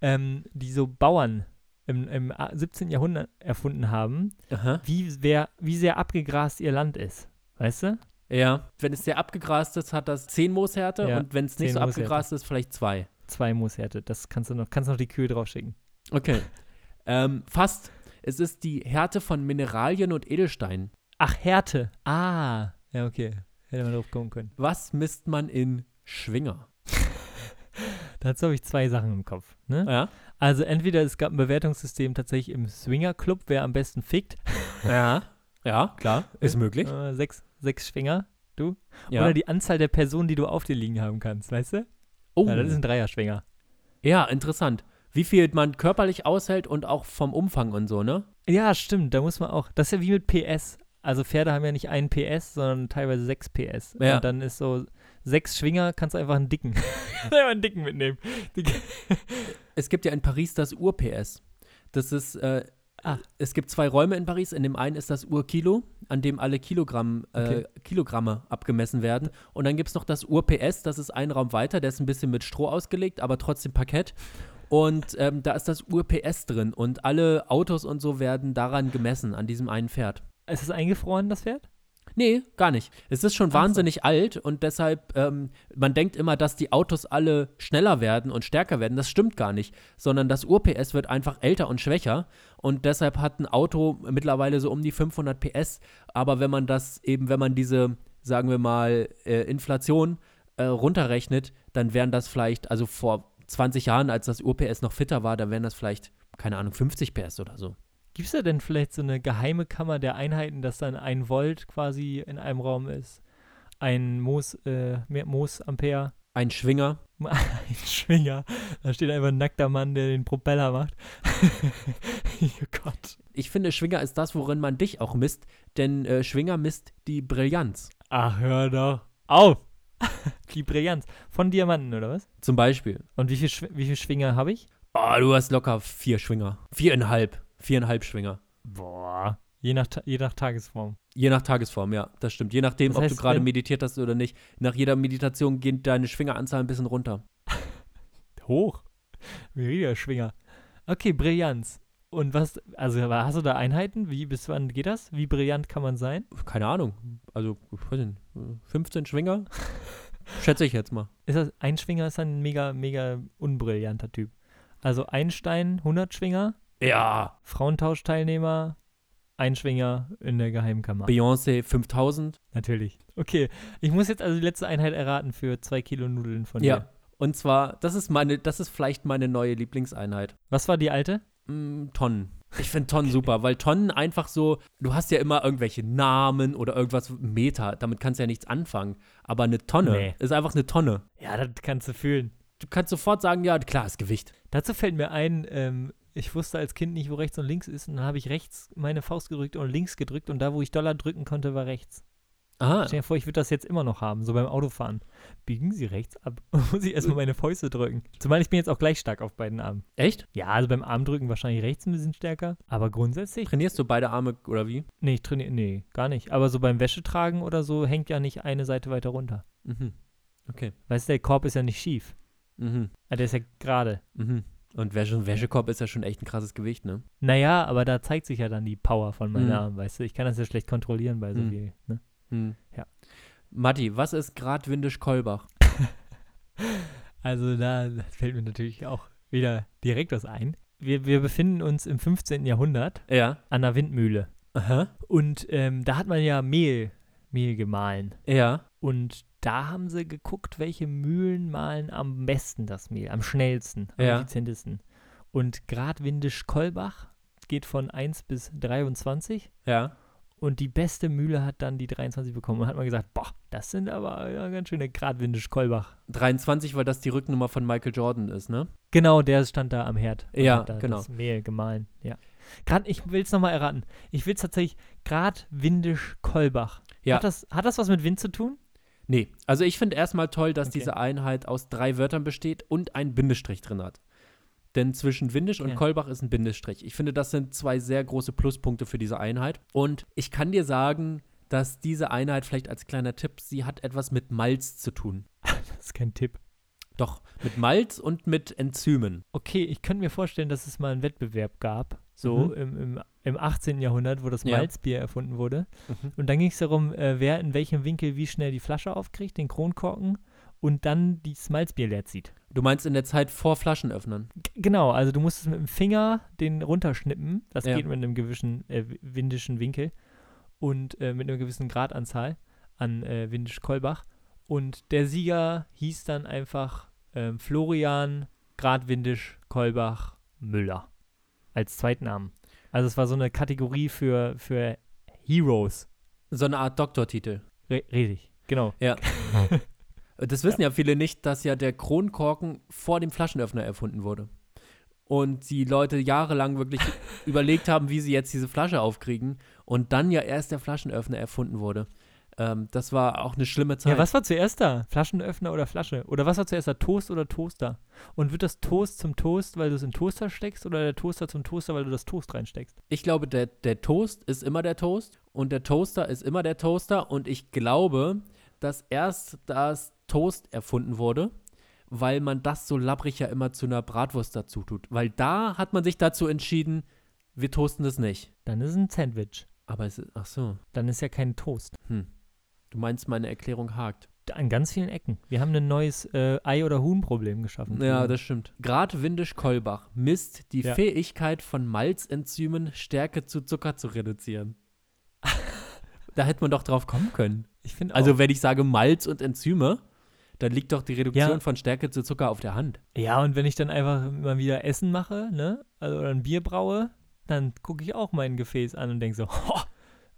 ähm, die so Bauern im, im 17. Jahrhundert erfunden haben, wie, wer, wie sehr abgegrast ihr Land ist. Weißt du? Ja. Wenn es sehr abgegrast ist, hat das zehn Mooshärte ja, und wenn es nicht so Mooshärte. abgegrast ist, vielleicht zwei. Zwei Mooshärte. Das kannst du noch, kannst noch die Kühe draufschicken. Okay. ähm, fast. Es ist die Härte von Mineralien und Edelsteinen. Ach, Härte. Ah. Ja, okay. Hätte man drauf kommen können. Was misst man in Schwinger? Dazu habe ich zwei Sachen im Kopf. Ne? Ja. Also entweder es gab ein Bewertungssystem tatsächlich im Swinger-Club, wer am besten fickt. Ja. Ja, klar, ist möglich. Äh, sechs, sechs Schwinger, du. Ja. Oder die Anzahl der Personen, die du auf dir liegen haben kannst, weißt du? Oh. Ja, das ist ein Dreier-Schwinger. Ja, interessant. Wie viel man körperlich aushält und auch vom Umfang und so, ne? Ja, stimmt. Da muss man auch. Das ist ja wie mit PS. Also Pferde haben ja nicht einen PS, sondern teilweise sechs PS. Ja. Und dann ist so sechs Schwinger, kannst du einfach einen dicken. einfach einen dicken mitnehmen. es gibt ja in Paris das Ur-PS. Das ist äh, Ah. Es gibt zwei Räume in Paris. In dem einen ist das Urkilo, an dem alle Kilogramm, äh, okay. Kilogramme abgemessen werden. Und dann gibt es noch das Ur-PS, das ist ein Raum weiter, der ist ein bisschen mit Stroh ausgelegt, aber trotzdem Parkett. Und ähm, da ist das Ur-PS drin und alle Autos und so werden daran gemessen, an diesem einen Pferd. Ist es eingefroren, das Pferd? Nee, gar nicht. Es ist schon Ach so. wahnsinnig alt und deshalb, ähm, man denkt immer, dass die Autos alle schneller werden und stärker werden. Das stimmt gar nicht, sondern das Ur-PS wird einfach älter und schwächer und deshalb hat ein Auto mittlerweile so um die 500 PS. Aber wenn man das eben, wenn man diese, sagen wir mal, äh, Inflation äh, runterrechnet, dann wären das vielleicht, also vor 20 Jahren, als das Ur-PS noch fitter war, da wären das vielleicht, keine Ahnung, 50 PS oder so. Gibt es da denn vielleicht so eine geheime Kammer der Einheiten, dass dann ein Volt quasi in einem Raum ist? Ein Moos, äh, Moos Ampere, Ein Schwinger. ein Schwinger. Da steht einfach ein nackter Mann, der den Propeller macht. oh Gott. Ich finde, Schwinger ist das, worin man dich auch misst, denn äh, Schwinger misst die Brillanz. Ach, hör doch auf. Die Brillanz. Von Diamanten, oder was? Zum Beispiel. Und wie viel, Schw viel Schwinger habe ich? Oh, du hast locker vier Schwinger. Viereinhalb. Viereinhalb Schwinger. Boah. Je nach, je nach Tagesform. Je nach Tagesform, ja, das stimmt. Je nachdem, Das ob heißt, du gerade meditiert hast oder nicht. Nach jeder Meditation geht deine Schwingeranzahl ein bisschen runter. Hoch. Mega Schwinger. Okay, Brillanz. Und was, also hast du da Einheiten? Wie, bis wann geht das? Wie brillant kann man sein? Keine Ahnung. Also, ich weiß nicht, 15 Schwinger? Schätze ich jetzt mal. Ist das, ein Schwinger ist ein mega, mega unbrillanter Typ. Also Einstein, 100 Schwinger, Ja. Frauentauschteilnehmer, ein Schwinger in der Geheimkammer. Beyoncé 5000. Natürlich. Okay, ich muss jetzt also die letzte Einheit erraten für zwei Kilo Nudeln von Ja. dir. Und zwar, das ist meine, das ist vielleicht meine neue Lieblingseinheit. Was war die alte? Mm, Tonnen. Ich finde Tonnen super, weil Tonnen einfach so, du hast ja immer irgendwelche Namen oder irgendwas Meter, damit kannst du ja nichts anfangen. Aber eine Tonne Nee. ist einfach eine Tonne. Ja, das kannst du fühlen. Du kannst sofort sagen, ja, klar, ist Gewicht. Dazu fällt mir ein, ähm, ich wusste als Kind nicht, wo rechts und links ist. Und dann habe ich rechts meine Faust gedrückt und links gedrückt. Und da, wo ich Dollar drücken konnte, war rechts. Aha. Stell dir vor, ich würde das jetzt immer noch haben, so beim Autofahren. Biegen Sie rechts ab. Muss ich erstmal meine Fäuste drücken. Zumal ich bin jetzt auch gleich stark auf beiden Armen. Echt? Ja, also beim Armdrücken wahrscheinlich rechts ein bisschen stärker. Aber grundsätzlich. Trainierst du beide Arme oder wie? Nee, ich trainiere. Nee, gar nicht. Aber so beim Wäschetragen oder so hängt ja nicht eine Seite weiter runter. Mhm. Okay. Weißt du, der Korb ist ja nicht schief. Mhm. Ah, Der ist ja gerade. Mhm. Und Wäsche, Wäschekorb ist ja schon echt ein krasses Gewicht, ne? Naja, aber da zeigt sich ja dann die Power von meinen Mhm. Armen, weißt du? Ich kann das ja schlecht kontrollieren bei so Mhm. viel. Ne? Hm. Ja. Matti, was ist Gradwindisch-Kolbach? Also da fällt mir natürlich auch wieder direkt was ein. Wir, wir befinden uns im 15. Jahrhundert Ja. an einer Windmühle. Aha. Und ähm, da hat man ja Mehl, Mehl gemahlen. Ja. Und da haben sie geguckt, welche Mühlen mahlen am besten das Mehl, am schnellsten, am Ja. effizientesten. Und Gradwindisch Kolbach geht von 1 bis 23 Ja. und die beste Mühle hat dann die 23 bekommen. Und hat man gesagt, boah, das sind aber ja, ganz schöne Gradwindisch Kolbach. 23, weil das die Rücknummer von Michael Jordan ist, ne? Genau, der stand da am Herd. Ja, da genau. Das Mehl gemahlen, ja. Grad, ich will es nochmal erraten. Ich will es tatsächlich Gradwindisch Kolbach. Ja. Hat das, hat das was mit Wind zu tun? Nee. Also ich finde erstmal toll, dass Okay. diese Einheit aus drei Wörtern besteht und einen Bindestrich drin hat. Denn zwischen Windisch und Ja. Kolbach ist ein Bindestrich. Ich finde, das sind zwei sehr große Pluspunkte für diese Einheit. Und ich kann dir sagen, dass diese Einheit, vielleicht als kleiner Tipp, sie hat etwas mit Malz zu tun. Das ist kein Tipp. Doch, mit Malz und mit Enzymen. Okay, ich könnte mir vorstellen, dass es mal einen Wettbewerb gab, so Mhm. im, im, im 18. Jahrhundert, wo das Ja. Malzbier erfunden wurde. Mhm. Und dann ging es darum, äh, wer in welchem Winkel wie schnell die Flasche aufkriegt, den Kronkorken und dann das Malzbier leer zieht. Du meinst in der Zeit vor Flaschenöffnern? G genau, also du musstest mit dem Finger den runterschnippen. Das Ja. geht mit einem gewissen äh, windischen Winkel und äh, mit einer gewissen Gradanzahl an äh, Windisch-Kolbach. Und der Sieger hieß dann einfach ähm, Florian Gradwindisch Kolbach Müller als Zweitnamen. Also es war so eine Kategorie für, für Heroes. So eine Art Doktortitel. Re richtig, genau. Ja. Das wissen ja. viele nicht, dass ja der Kronkorken vor dem Flaschenöffner erfunden wurde. Und die Leute jahrelang wirklich überlegt haben, wie sie jetzt diese Flasche aufkriegen. Und dann ja erst der Flaschenöffner erfunden wurde. Ähm, das war auch eine schlimme Zeit. Ja, was war zuerst da? Flaschenöffner oder Flasche? Oder was war zuerst da? Toast oder Toaster? Und wird das Toast zum Toast, weil du es in Toaster steckst, oder der Toaster zum Toaster, weil du das Toast reinsteckst? Ich glaube, der, der Toast ist immer der Toast und der Toaster ist immer der Toaster. Und ich glaube, dass erst das Toast erfunden wurde, weil man das so labbrig ja immer zu einer Bratwurst dazu tut. Weil da hat man sich dazu entschieden, wir toasten das nicht. Dann ist es ein Sandwich. Aber es ist, ach so. Dann ist ja kein Toast. Hm. Du meinst, meine Erklärung hakt. An ganz vielen Ecken. Wir haben ein neues äh, Ei- oder Huhn-Problem geschaffen. Ja, das stimmt. Grad Windisch-Kolbach misst die Ja. Fähigkeit von Malzenzymen, Stärke zu Zucker zu reduzieren. da hätte man doch drauf kommen können. ich finde Also, wenn ich sage Malz und Enzyme, dann liegt doch die Reduktion Ja. von Stärke zu Zucker auf der Hand. Ja, und wenn ich dann einfach mal wieder Essen mache, ne, also oder ein Bier braue, dann gucke ich auch mein Gefäß an und denke so, ho,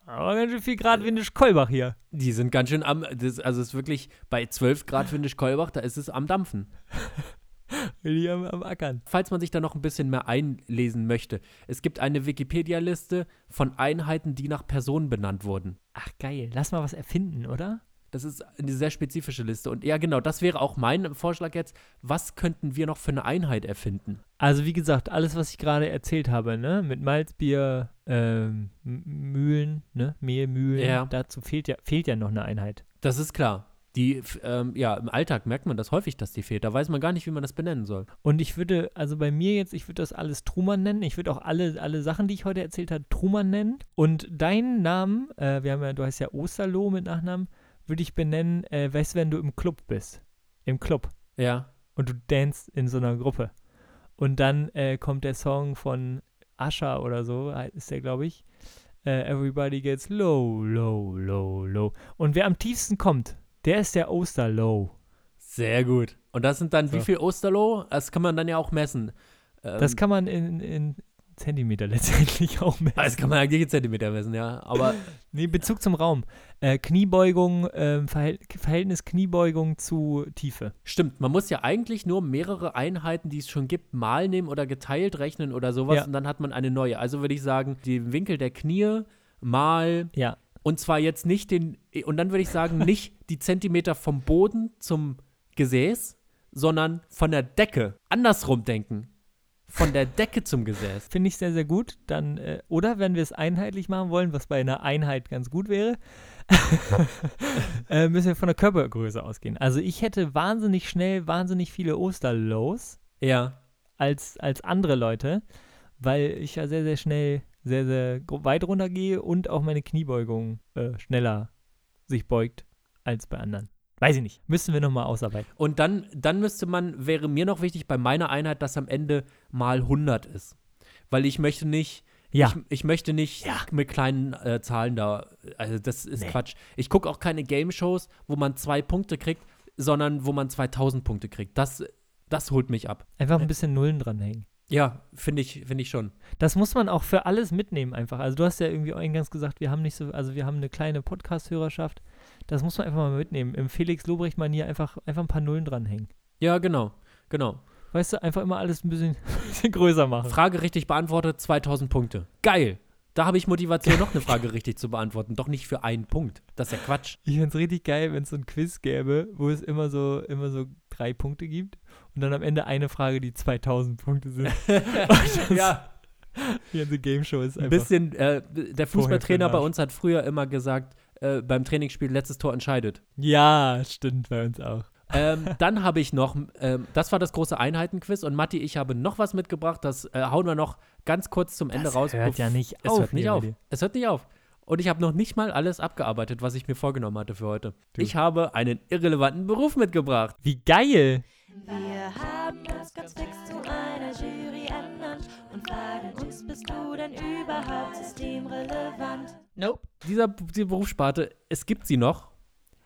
aber ganz schön viel Grad Windisch Kolbach hier. Die sind ganz schön am, das, also es ist wirklich bei 12 Grad Windisch-Kolbach, da ist es am Dampfen. Die am, am Ackern. Falls man sich da noch ein bisschen mehr einlesen möchte, es gibt eine Wikipedia-Liste von Einheiten, die nach Personen benannt wurden. Ach geil, lass mal was erfinden, oder? Das ist eine sehr spezifische Liste. Und ja, genau, das wäre auch mein Vorschlag jetzt. Was könnten wir noch für eine Einheit erfinden? Also wie gesagt, alles, was ich gerade erzählt habe, ne, mit Malzbier, ähm, Mühlen, ne, Mehlmühlen, Ja. dazu fehlt ja, fehlt ja noch eine Einheit. Das ist klar. Die, ähm, ja, im Alltag merkt man das häufig, dass die fehlt. Da weiß man gar nicht, wie man das benennen soll. Und ich würde, also bei mir jetzt, ich würde das alles Truman nennen. Ich würde auch alle, alle Sachen, die ich heute erzählt habe, Truman nennen. Und deinen Namen, äh, wir haben ja, du heißt ja Osterloh mit Nachnamen, würde ich benennen, äh, weißt wenn du im Club bist. Im Club. Ja. Und du dance in so einer Gruppe. Und dann äh, kommt der Song von Asha oder so, ist der, glaube ich. Äh, Everybody gets low, low, low, low. Und wer am tiefsten kommt, der ist der Osterlow. Sehr gut. Und das sind dann So. wie viel Osterloh? Das kann man dann ja auch messen. Ähm, Das kann man in, in Zentimeter letztendlich auch messen. das kann man eigentlich in Zentimeter messen, ja. Aber Nee, Bezug zum Raum. Äh, Kniebeugung, ähm, Verhält Verhältnis Kniebeugung zu Tiefe. stimmt, man muss ja eigentlich nur mehrere Einheiten, die es schon gibt, mal nehmen oder geteilt rechnen oder sowas Ja. und dann hat man eine neue. Also würde ich sagen, den Winkel der Knie mal Ja. und zwar jetzt nicht den, und dann würde ich sagen, nicht die Zentimeter vom Boden zum Gesäß, sondern von der Decke. Andersrum denken. Von der Decke zum Gesäß. Finde ich sehr, sehr gut. Dann, äh, oder wenn wir es einheitlich machen wollen, was bei einer Einheit ganz gut wäre, äh, müssen wir von der Körpergröße ausgehen. Also ich hätte wahnsinnig schnell wahnsinnig viele Osterlows Ja. als, als andere Leute, weil ich ja sehr, sehr schnell sehr, sehr weit runtergehe und auch meine Kniebeugung äh, schneller sich beugt als bei anderen. Weiß ich nicht. Müssen wir nochmal ausarbeiten. Und dann, dann müsste man, wäre mir noch wichtig bei meiner Einheit, dass am Ende mal 100 ist. Weil ich möchte nicht, Ja. ich, ich möchte nicht Ja. mit kleinen äh, Zahlen da, also das ist Nee. Quatsch. Ich gucke auch keine Game-Shows, wo man zwei Punkte kriegt, sondern wo man 2000 Punkte kriegt. Das, das holt mich ab. Einfach ein bisschen Nullen dranhängen. Ja, finde ich, finde ich schon. Das muss man auch für alles mitnehmen einfach. Also du hast ja irgendwie eingangs gesagt, wir haben nicht so, also wir haben eine kleine Podcast-Hörerschaft. Das muss man einfach mal mitnehmen. Im Felix Lobrecht-Manier einfach, einfach ein paar Nullen dranhängen. Ja, genau, genau. Weißt du, einfach immer alles ein bisschen, bisschen größer machen. Frage richtig beantwortet, 2000 Punkte. Geil. Da habe ich Motivation, noch eine Frage richtig zu beantworten. Doch nicht für einen Punkt. Das ist ja Quatsch. Ich fände es richtig geil, wenn es so ein Quiz gäbe, wo es immer so, immer so drei Punkte gibt und dann am Ende eine Frage, die 2000 Punkte sind. ja, Die ganze Game Show ist ein einfach. bisschen. Äh, der Fußballtrainer bei uns hat früher immer gesagt, äh, beim Trainingsspiel letztes Tor entscheidet. Ja, stimmt bei uns auch. Ähm, dann habe ich noch, ähm, das war das große Einheitenquiz und Matti, ich habe noch was mitgebracht, das äh, hauen wir noch ganz kurz zum Ende Das raus. hört ja nicht es auf. hört nicht auf. Es hört nicht auf. Und ich habe noch nicht mal alles abgearbeitet, was ich mir vorgenommen hatte für heute. Du. Ich habe einen irrelevanten Beruf mitgebracht. Wie geil! Wir haben uns ganz fix zu einer Jury ernannt und fragen uns, bist du denn überhaupt systemrelevant? Nope. Dieser, diese Berufssparte, es gibt sie noch.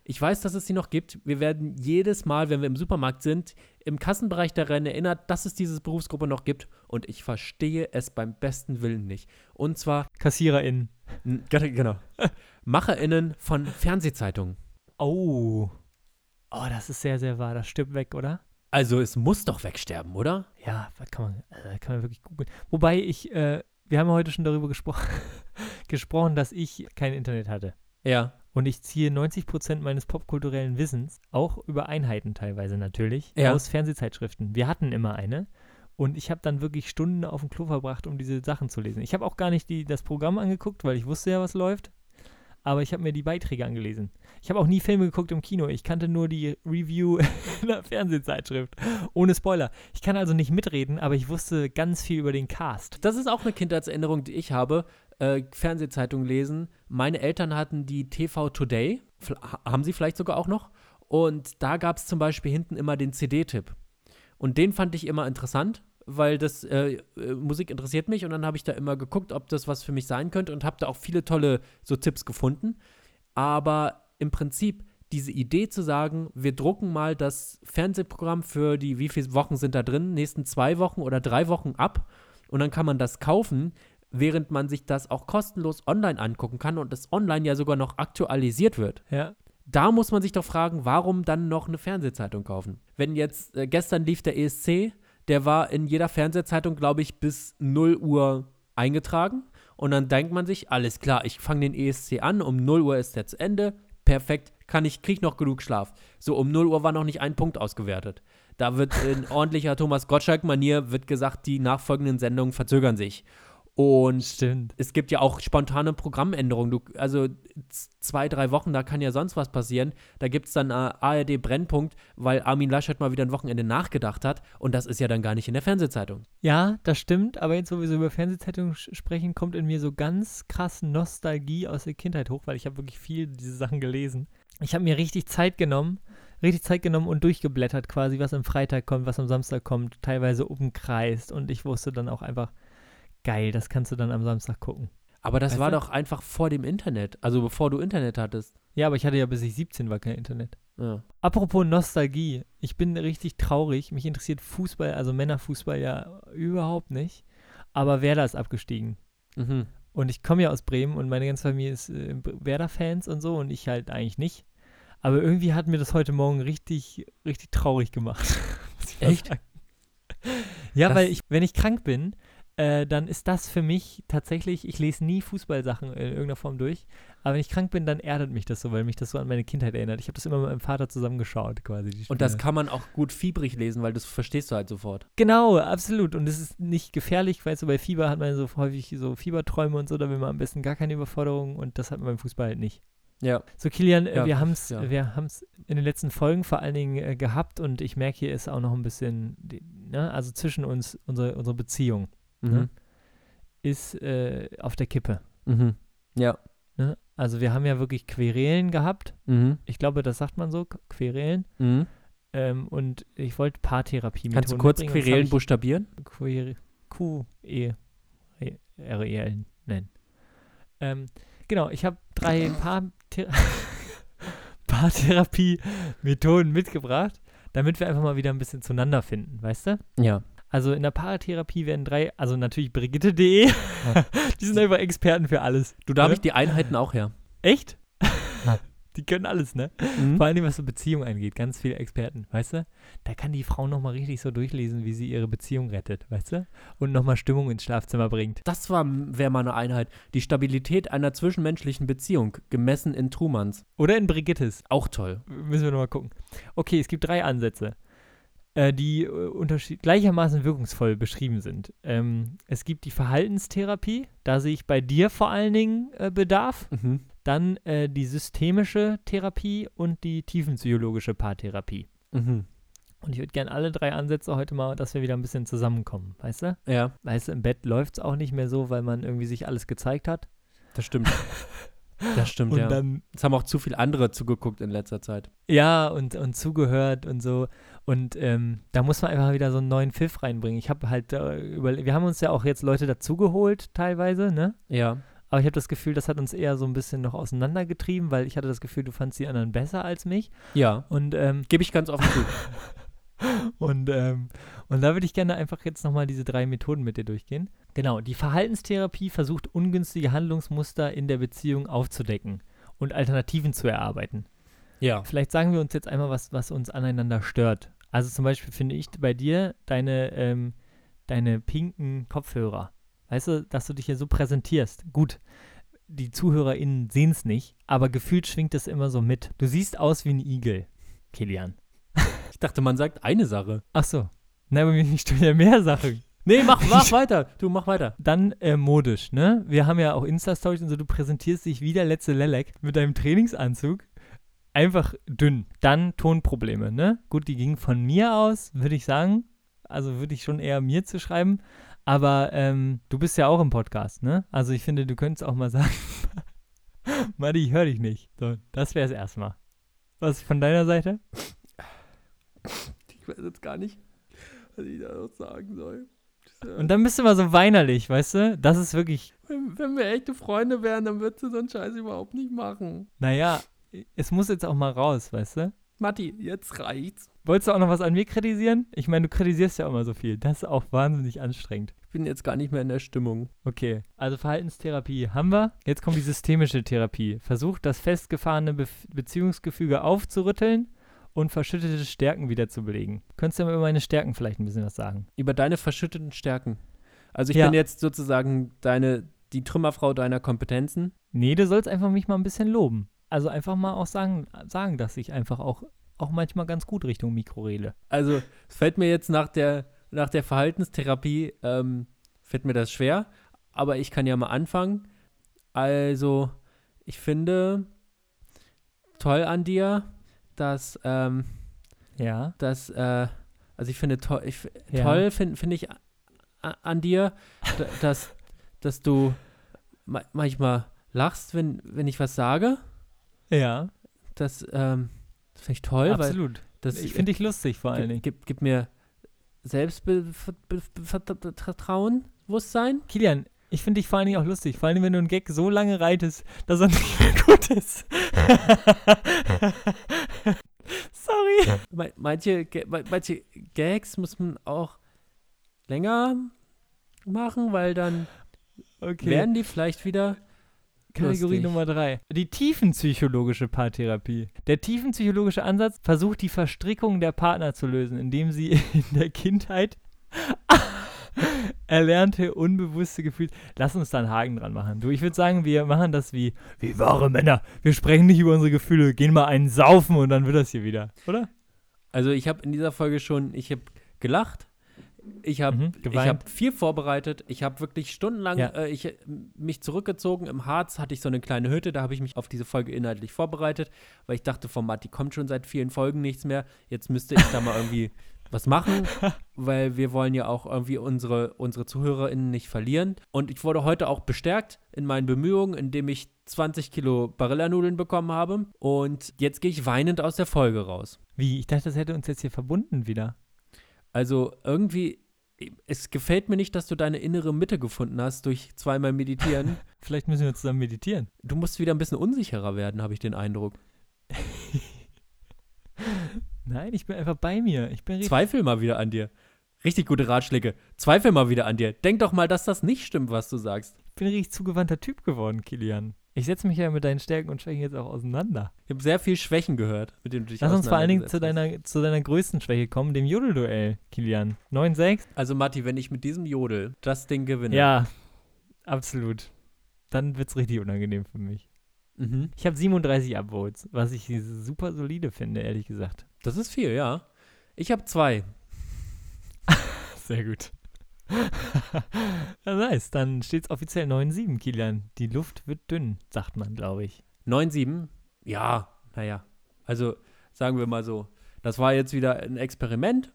Ich weiß, dass es sie noch gibt. Wir werden jedes Mal, wenn wir im Supermarkt sind, im Kassenbereich daran erinnert, dass es diese Berufsgruppe noch gibt. Und ich verstehe es beim besten Willen nicht. Und zwar, KassiererInnen. genau, MacherInnen von Fernsehzeitungen. Oh. Oh, das ist sehr, sehr wahr. Das stirbt weg, oder? Also es muss doch wegsterben, oder? Ja, was kann man, äh, kann man wirklich googeln. Wobei ich, äh, wir haben heute schon darüber gespro gesprochen, dass ich kein Internet hatte. Ja. Und ich ziehe 90% meines popkulturellen Wissens, auch über Einheiten teilweise natürlich, Ja. aus Fernsehzeitschriften. Wir hatten immer eine. Und ich habe dann wirklich Stunden auf dem Klo verbracht, um diese Sachen zu lesen. Ich habe auch gar nicht die, das Programm angeguckt, weil ich wusste ja, was läuft. Aber ich habe mir die Beiträge angelesen. Ich habe auch nie Filme geguckt im Kino. Ich kannte nur die Review in der Fernsehzeitschrift. Ohne Spoiler. Ich kann also nicht mitreden, aber ich wusste ganz viel über den Cast. Das ist auch eine Kindheitserinnerung, die ich habe. Äh, Fernsehzeitung lesen. Meine Eltern hatten die TV Today, haben sie vielleicht sogar auch noch. Und da gab es zum Beispiel hinten immer den CD-Tipp. Und den fand ich immer interessant, weil das äh, äh, Musik interessiert mich und dann habe ich da immer geguckt, ob das was für mich sein könnte und habe da auch viele tolle so Tipps gefunden. Aber im Prinzip diese Idee zu sagen, wir drucken mal das Fernsehprogramm für die, wie viele Wochen sind da drin, nächsten zwei Wochen oder drei Wochen ab und dann kann man das kaufen, während man sich das auch kostenlos online angucken kann und das online ja sogar noch aktualisiert wird. Ja. Da muss man sich doch fragen, warum dann noch eine Fernsehzeitung kaufen? Wenn jetzt, äh, gestern lief der ESC, der war in jeder Fernsehzeitung, glaube ich, bis 0 Uhr eingetragen. Und dann denkt man sich, alles klar, ich fange den ESC an, um 0 Uhr ist der zu Ende, perfekt, kann ich, krieg noch genug Schlaf. So, um 0 Uhr war noch nicht ein Punkt ausgewertet. Da wird in ordentlicher Thomas Gottschalk-Manier wird gesagt, die nachfolgenden Sendungen verzögern sich. Und Stimmt. es gibt ja auch spontane Programmänderungen. Du, also zwei, drei Wochen, da kann ja sonst was passieren. Da gibt es dann äh, ARD Brennpunkt, weil Armin Laschet mal wieder ein Wochenende nachgedacht hat. Und das ist ja dann gar nicht in der Fernsehzeitung. Ja, das stimmt. Aber jetzt, wo wir so über Fernsehzeitungen sprechen, kommt in mir so ganz krass Nostalgie aus der Kindheit hoch, weil ich habe wirklich viel diese Sachen gelesen. Ich habe mir richtig Zeit genommen, richtig Zeit genommen und durchgeblättert quasi, was am Freitag kommt, was am Samstag kommt, teilweise umkreist. Und ich wusste dann auch einfach, geil, das kannst du dann am Samstag gucken. Aber das Weißt war du? doch einfach vor dem Internet. Also bevor du Internet hattest. Ja, aber ich hatte ja bis ich 17 war kein Internet. Ja. Apropos Nostalgie, ich bin richtig traurig. Mich interessiert Fußball, also Männerfußball ja überhaupt nicht. Aber Werder ist abgestiegen. Mhm. Und ich komme ja aus Bremen und meine ganze Familie ist äh, Werder-Fans und so und ich halt eigentlich nicht. Aber irgendwie hat mir das heute Morgen richtig, richtig traurig gemacht. Echt? Ja, Das- weil ich, wenn ich krank bin, äh, dann ist das für mich tatsächlich, ich lese nie Fußballsachen in irgendeiner Form durch, aber wenn ich krank bin, dann erdet mich das so, weil mich das so an meine Kindheit erinnert. Ich habe das immer mit meinem Vater zusammen geschaut, quasi. Die Und das kann man auch gut fiebrig lesen, weil das verstehst du halt sofort. Genau, absolut. Und es ist nicht gefährlich, weißt du, bei Fieber hat man so häufig so Fieberträume und so, da will man am besten gar keine Überforderung und das hat man beim Fußball halt nicht. Ja. So, Kilian, äh, Ja, wir haben es ja. wir in den letzten Folgen vor allen Dingen äh, gehabt und ich merke, hier ist auch noch ein bisschen, die, ne, also zwischen uns, unsere, unsere Beziehung Mhm. Ne? ist äh, auf der Kippe. Mhm. Ja. Ne? Also wir haben ja wirklich Querelen gehabt. Mhm. Ich glaube, das sagt man so, Qu- Querelen. Mhm. Ähm, und ich wollte Paartherapie Kannst du kurz Querelen buchstabieren? Queer, Q, E, E- R, E, L nennen. Ähm, genau, ich habe drei Paar Paartherapie-Methoden mitgebracht, damit wir einfach mal wieder ein bisschen zueinander finden, weißt du? Ja. Also in der Paartherapie werden drei, also natürlich Brigitte.de, die sind einfach Experten für alles. Du, da habe Ne? ich die Einheiten auch her. Echt? die können alles, ne? Mhm. Vor allem, was so Beziehung angeht, ganz viele Experten, weißt du? Da kann die Frau nochmal richtig so durchlesen, wie sie ihre Beziehung rettet, weißt du? Und nochmal Stimmung ins Schlafzimmer bringt. Das war wäre mal eine Einheit. Die Stabilität einer zwischenmenschlichen Beziehung, gemessen in Trumanns. Oder in Brigittes. Auch toll. Müssen wir nochmal gucken. Okay, es gibt drei Ansätze, äh, die äh, unterschied- gleichermaßen wirkungsvoll beschrieben sind. Ähm, es gibt die Verhaltenstherapie, da sehe ich bei dir vor allen Dingen äh, Bedarf. Mhm. Dann äh, die systemische Therapie und die tiefenpsychologische Paartherapie. Mhm. Und ich würde gerne alle drei Ansätze heute mal, dass wir wieder ein bisschen zusammenkommen, weißt du? Ja, Weißt du, im Bett läuft es auch nicht mehr so, weil man irgendwie sich alles gezeigt hat. das stimmt. Das stimmt, und ja. dann, Jetzt haben auch zu viele andere zugeguckt in letzter Zeit. ja, und, und zugehört und so. Und ähm, da muss man einfach wieder so einen neuen Pfiff reinbringen. Ich habe halt, äh, über, wir haben uns ja auch jetzt Leute dazugeholt, teilweise, ne? Ja. Aber ich habe das Gefühl, das hat uns eher so ein bisschen noch auseinandergetrieben, weil ich hatte das Gefühl, du fandst die anderen besser als mich. Ja. Und ähm, Gebe ich ganz offen zu. Und, ähm, und da würde ich gerne einfach jetzt nochmal diese drei Methoden mit dir durchgehen. Genau, die Verhaltenstherapie versucht ungünstige Handlungsmuster in der Beziehung aufzudecken und Alternativen zu erarbeiten. ja. Vielleicht sagen wir uns jetzt einmal, was, was uns aneinander stört. Also zum Beispiel finde ich bei dir deine, ähm, deine pinken Kopfhörer. Weißt du, dass du dich hier so präsentierst. Gut, die ZuhörerInnen sehen es nicht, aber gefühlt schwingt es immer so mit. Du siehst aus wie ein Igel, Kilian. Ich dachte, man sagt eine Sache. Ach so. Na, bei mir stehen ja mehr Sachen. Nee, mach, mach weiter. Du, mach weiter. Dann äh, modisch, ne? Wir haben ja auch Insta-Stories und so, du präsentierst dich wie der letzte Lelek mit deinem Trainingsanzug. Einfach dünn. Dann Tonprobleme, ne? Gut, die gingen von mir aus, würde ich sagen. Also würde ich schon eher mir zu schreiben. Aber ähm, du bist ja auch im Podcast, ne? Also ich finde, du könntest auch mal sagen, Madi, ich höre dich nicht. So, das wäre es erstmal. Was von deiner Seite? Ich weiß jetzt gar nicht, was ich da noch sagen soll. Und dann bist du immer so weinerlich, weißt du? Das ist wirklich. Wenn, wenn wir echte Freunde wären, dann würdest du so einen Scheiß überhaupt nicht machen. Naja, es muss jetzt auch mal raus, weißt du? Matti, jetzt reicht's. Wolltest du auch noch was an mir kritisieren? Ich meine, du kritisierst ja immer so viel. Das ist auch wahnsinnig anstrengend. Ich bin jetzt gar nicht mehr in der Stimmung. Okay, also Verhaltenstherapie haben wir. Jetzt kommt die systemische Therapie. Versucht, das festgefahrene Be Beziehungsgefüge aufzurütteln und verschüttete Stärken wiederzubelegen. Könntest du mir über meine Stärken vielleicht ein bisschen was sagen? Über deine verschütteten Stärken. Also ich Ja. bin jetzt sozusagen deine, die Trümmerfrau deiner Kompetenzen. Nee, du sollst einfach mich mal ein bisschen loben. Also einfach mal auch sagen, sagen dass ich einfach auch, auch manchmal ganz gut Richtung Mikro rede. Also es fällt mir jetzt nach der, nach der Verhaltenstherapie, ähm, fällt mir das schwer. Aber ich kann ja mal anfangen. Also ich finde toll an dir, dass, ähm, Ja. dass, äh, also ich finde toll, ich, Ja. toll finde find ich an dir, dass, dass du ma manchmal lachst, wenn, wenn ich was sage. Ja, Das, ähm, das finde ich toll, weil absolut. das ich finde dich lustig vor allen gib, Dingen. gib, gib mir Selbstvertrauen, Bewusstsein. Kilian, ich finde dich vor allen Dingen auch lustig. Vor allen Dingen, wenn du einen Gag so lange reitest, dass er nicht mehr gut ist. Sorry. Me- Manche, manche Gags muss man auch länger machen, weil dann Okay. werden die vielleicht wieder Kategorie lustig. Nummer drei. Die tiefenpsychologische Paartherapie. Der tiefenpsychologische Ansatz versucht die Verstrickung der Partner zu lösen, indem sie in der Kindheit erlernte unbewusste Gefühle. Lass uns da einen Haken dran machen. Du, ich würde sagen, wir machen das wie, wie wahre Männer. Wir sprechen nicht über unsere Gefühle, gehen mal einen saufen und dann wird das hier wieder, oder? Also ich habe in dieser Folge schon, ich habe gelacht, ich habe Mhm, ich habe viel vorbereitet, ich habe wirklich stundenlang Ja. äh, ich, mich zurückgezogen. Im Harz hatte ich so eine kleine Hütte, da habe ich mich auf diese Folge inhaltlich vorbereitet, weil ich dachte, von Matti kommt schon seit vielen Folgen nichts mehr. Jetzt müsste ich da mal irgendwie was machen, weil wir wollen ja auch irgendwie unsere, unsere ZuhörerInnen nicht verlieren. Und ich wurde heute auch bestärkt in meinen Bemühungen, indem ich 20 Kilo Barillanudeln bekommen habe. Und jetzt gehe ich weinend aus der Folge raus. Wie? Ich dachte, das hätte uns jetzt hier verbunden wieder. Also irgendwie, es gefällt mir nicht, dass du deine innere Mitte gefunden hast durch zweimal Meditieren. Vielleicht müssen wir zusammen meditieren. Du musst wieder ein bisschen unsicherer werden, habe ich den Eindruck. Nein, ich bin einfach bei mir. Ich bin. Zweifel mal wieder an dir. Richtig gute Ratschläge. Zweifel mal wieder an dir. Denk doch mal, dass das nicht stimmt, was du sagst. Ich bin ein richtig zugewandter Typ geworden, Kilian. Ich setze mich ja mit deinen Stärken und Schwächen jetzt auch auseinander. Ich habe sehr viel Schwächen gehört, mit denen du dich Lass uns vor allen Dingen zu deiner, zu deiner größten Schwäche kommen, dem Jodelduell, Kilian. 9-6? hast. Also Matti, wenn ich mit diesem Jodel das Ding gewinne. Ja, absolut. Dann wird's richtig unangenehm für mich. Mhm. Ich habe 37 Upvotes, was ich super solide finde, ehrlich gesagt. Das ist viel, ja. Ich habe zwei. Sehr gut. ja, nice, dann steht's offiziell 9-7, Kilian. Die Luft wird dünn, sagt man, glaube ich. 9-7? Ja, naja. Also sagen wir mal so, das war jetzt wieder ein Experiment.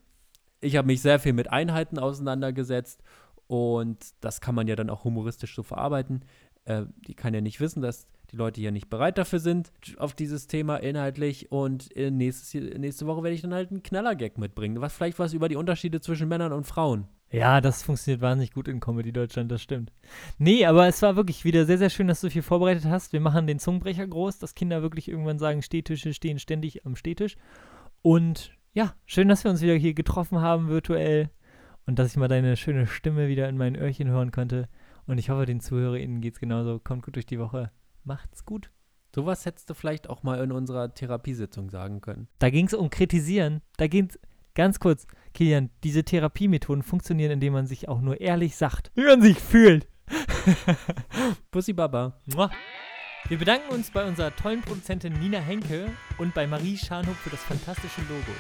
Ich habe mich sehr viel mit Einheiten auseinandergesetzt und das kann man ja dann auch humoristisch so verarbeiten. Äh, die kann ja nicht wissen, dass die Leute ja nicht bereit dafür sind auf dieses Thema inhaltlich und äh, nächstes, nächste Woche werde ich dann halt einen Knallergag mitbringen. Was vielleicht was über die Unterschiede zwischen Männern und Frauen. Ja, das funktioniert wahnsinnig gut in Comedy Deutschland, das stimmt. Nee, aber es war wirklich wieder sehr, sehr schön, dass du viel vorbereitet hast. Wir machen den Zungenbrecher groß, dass Kinder wirklich irgendwann sagen, Stehtische stehen ständig am Stehtisch. Und ja, schön, dass wir uns wieder hier getroffen haben virtuell und dass ich mal deine schöne Stimme wieder in meinen Öhrchen hören konnte. Und ich hoffe, den ZuhörerInnen geht's genauso. Kommt gut durch die Woche. Macht's gut. Sowas hättest du vielleicht auch mal in unserer Therapiesitzung sagen können. Da ging es um Kritisieren. Da ging es ganz kurz, Kilian, diese Therapiemethoden funktionieren, indem man sich auch nur ehrlich sagt, wie man sich fühlt. Pussy Baba. Mua. Wir bedanken uns bei unserer tollen Produzentin Nina Henke und bei Marie Scharnhoff für das fantastische Logo.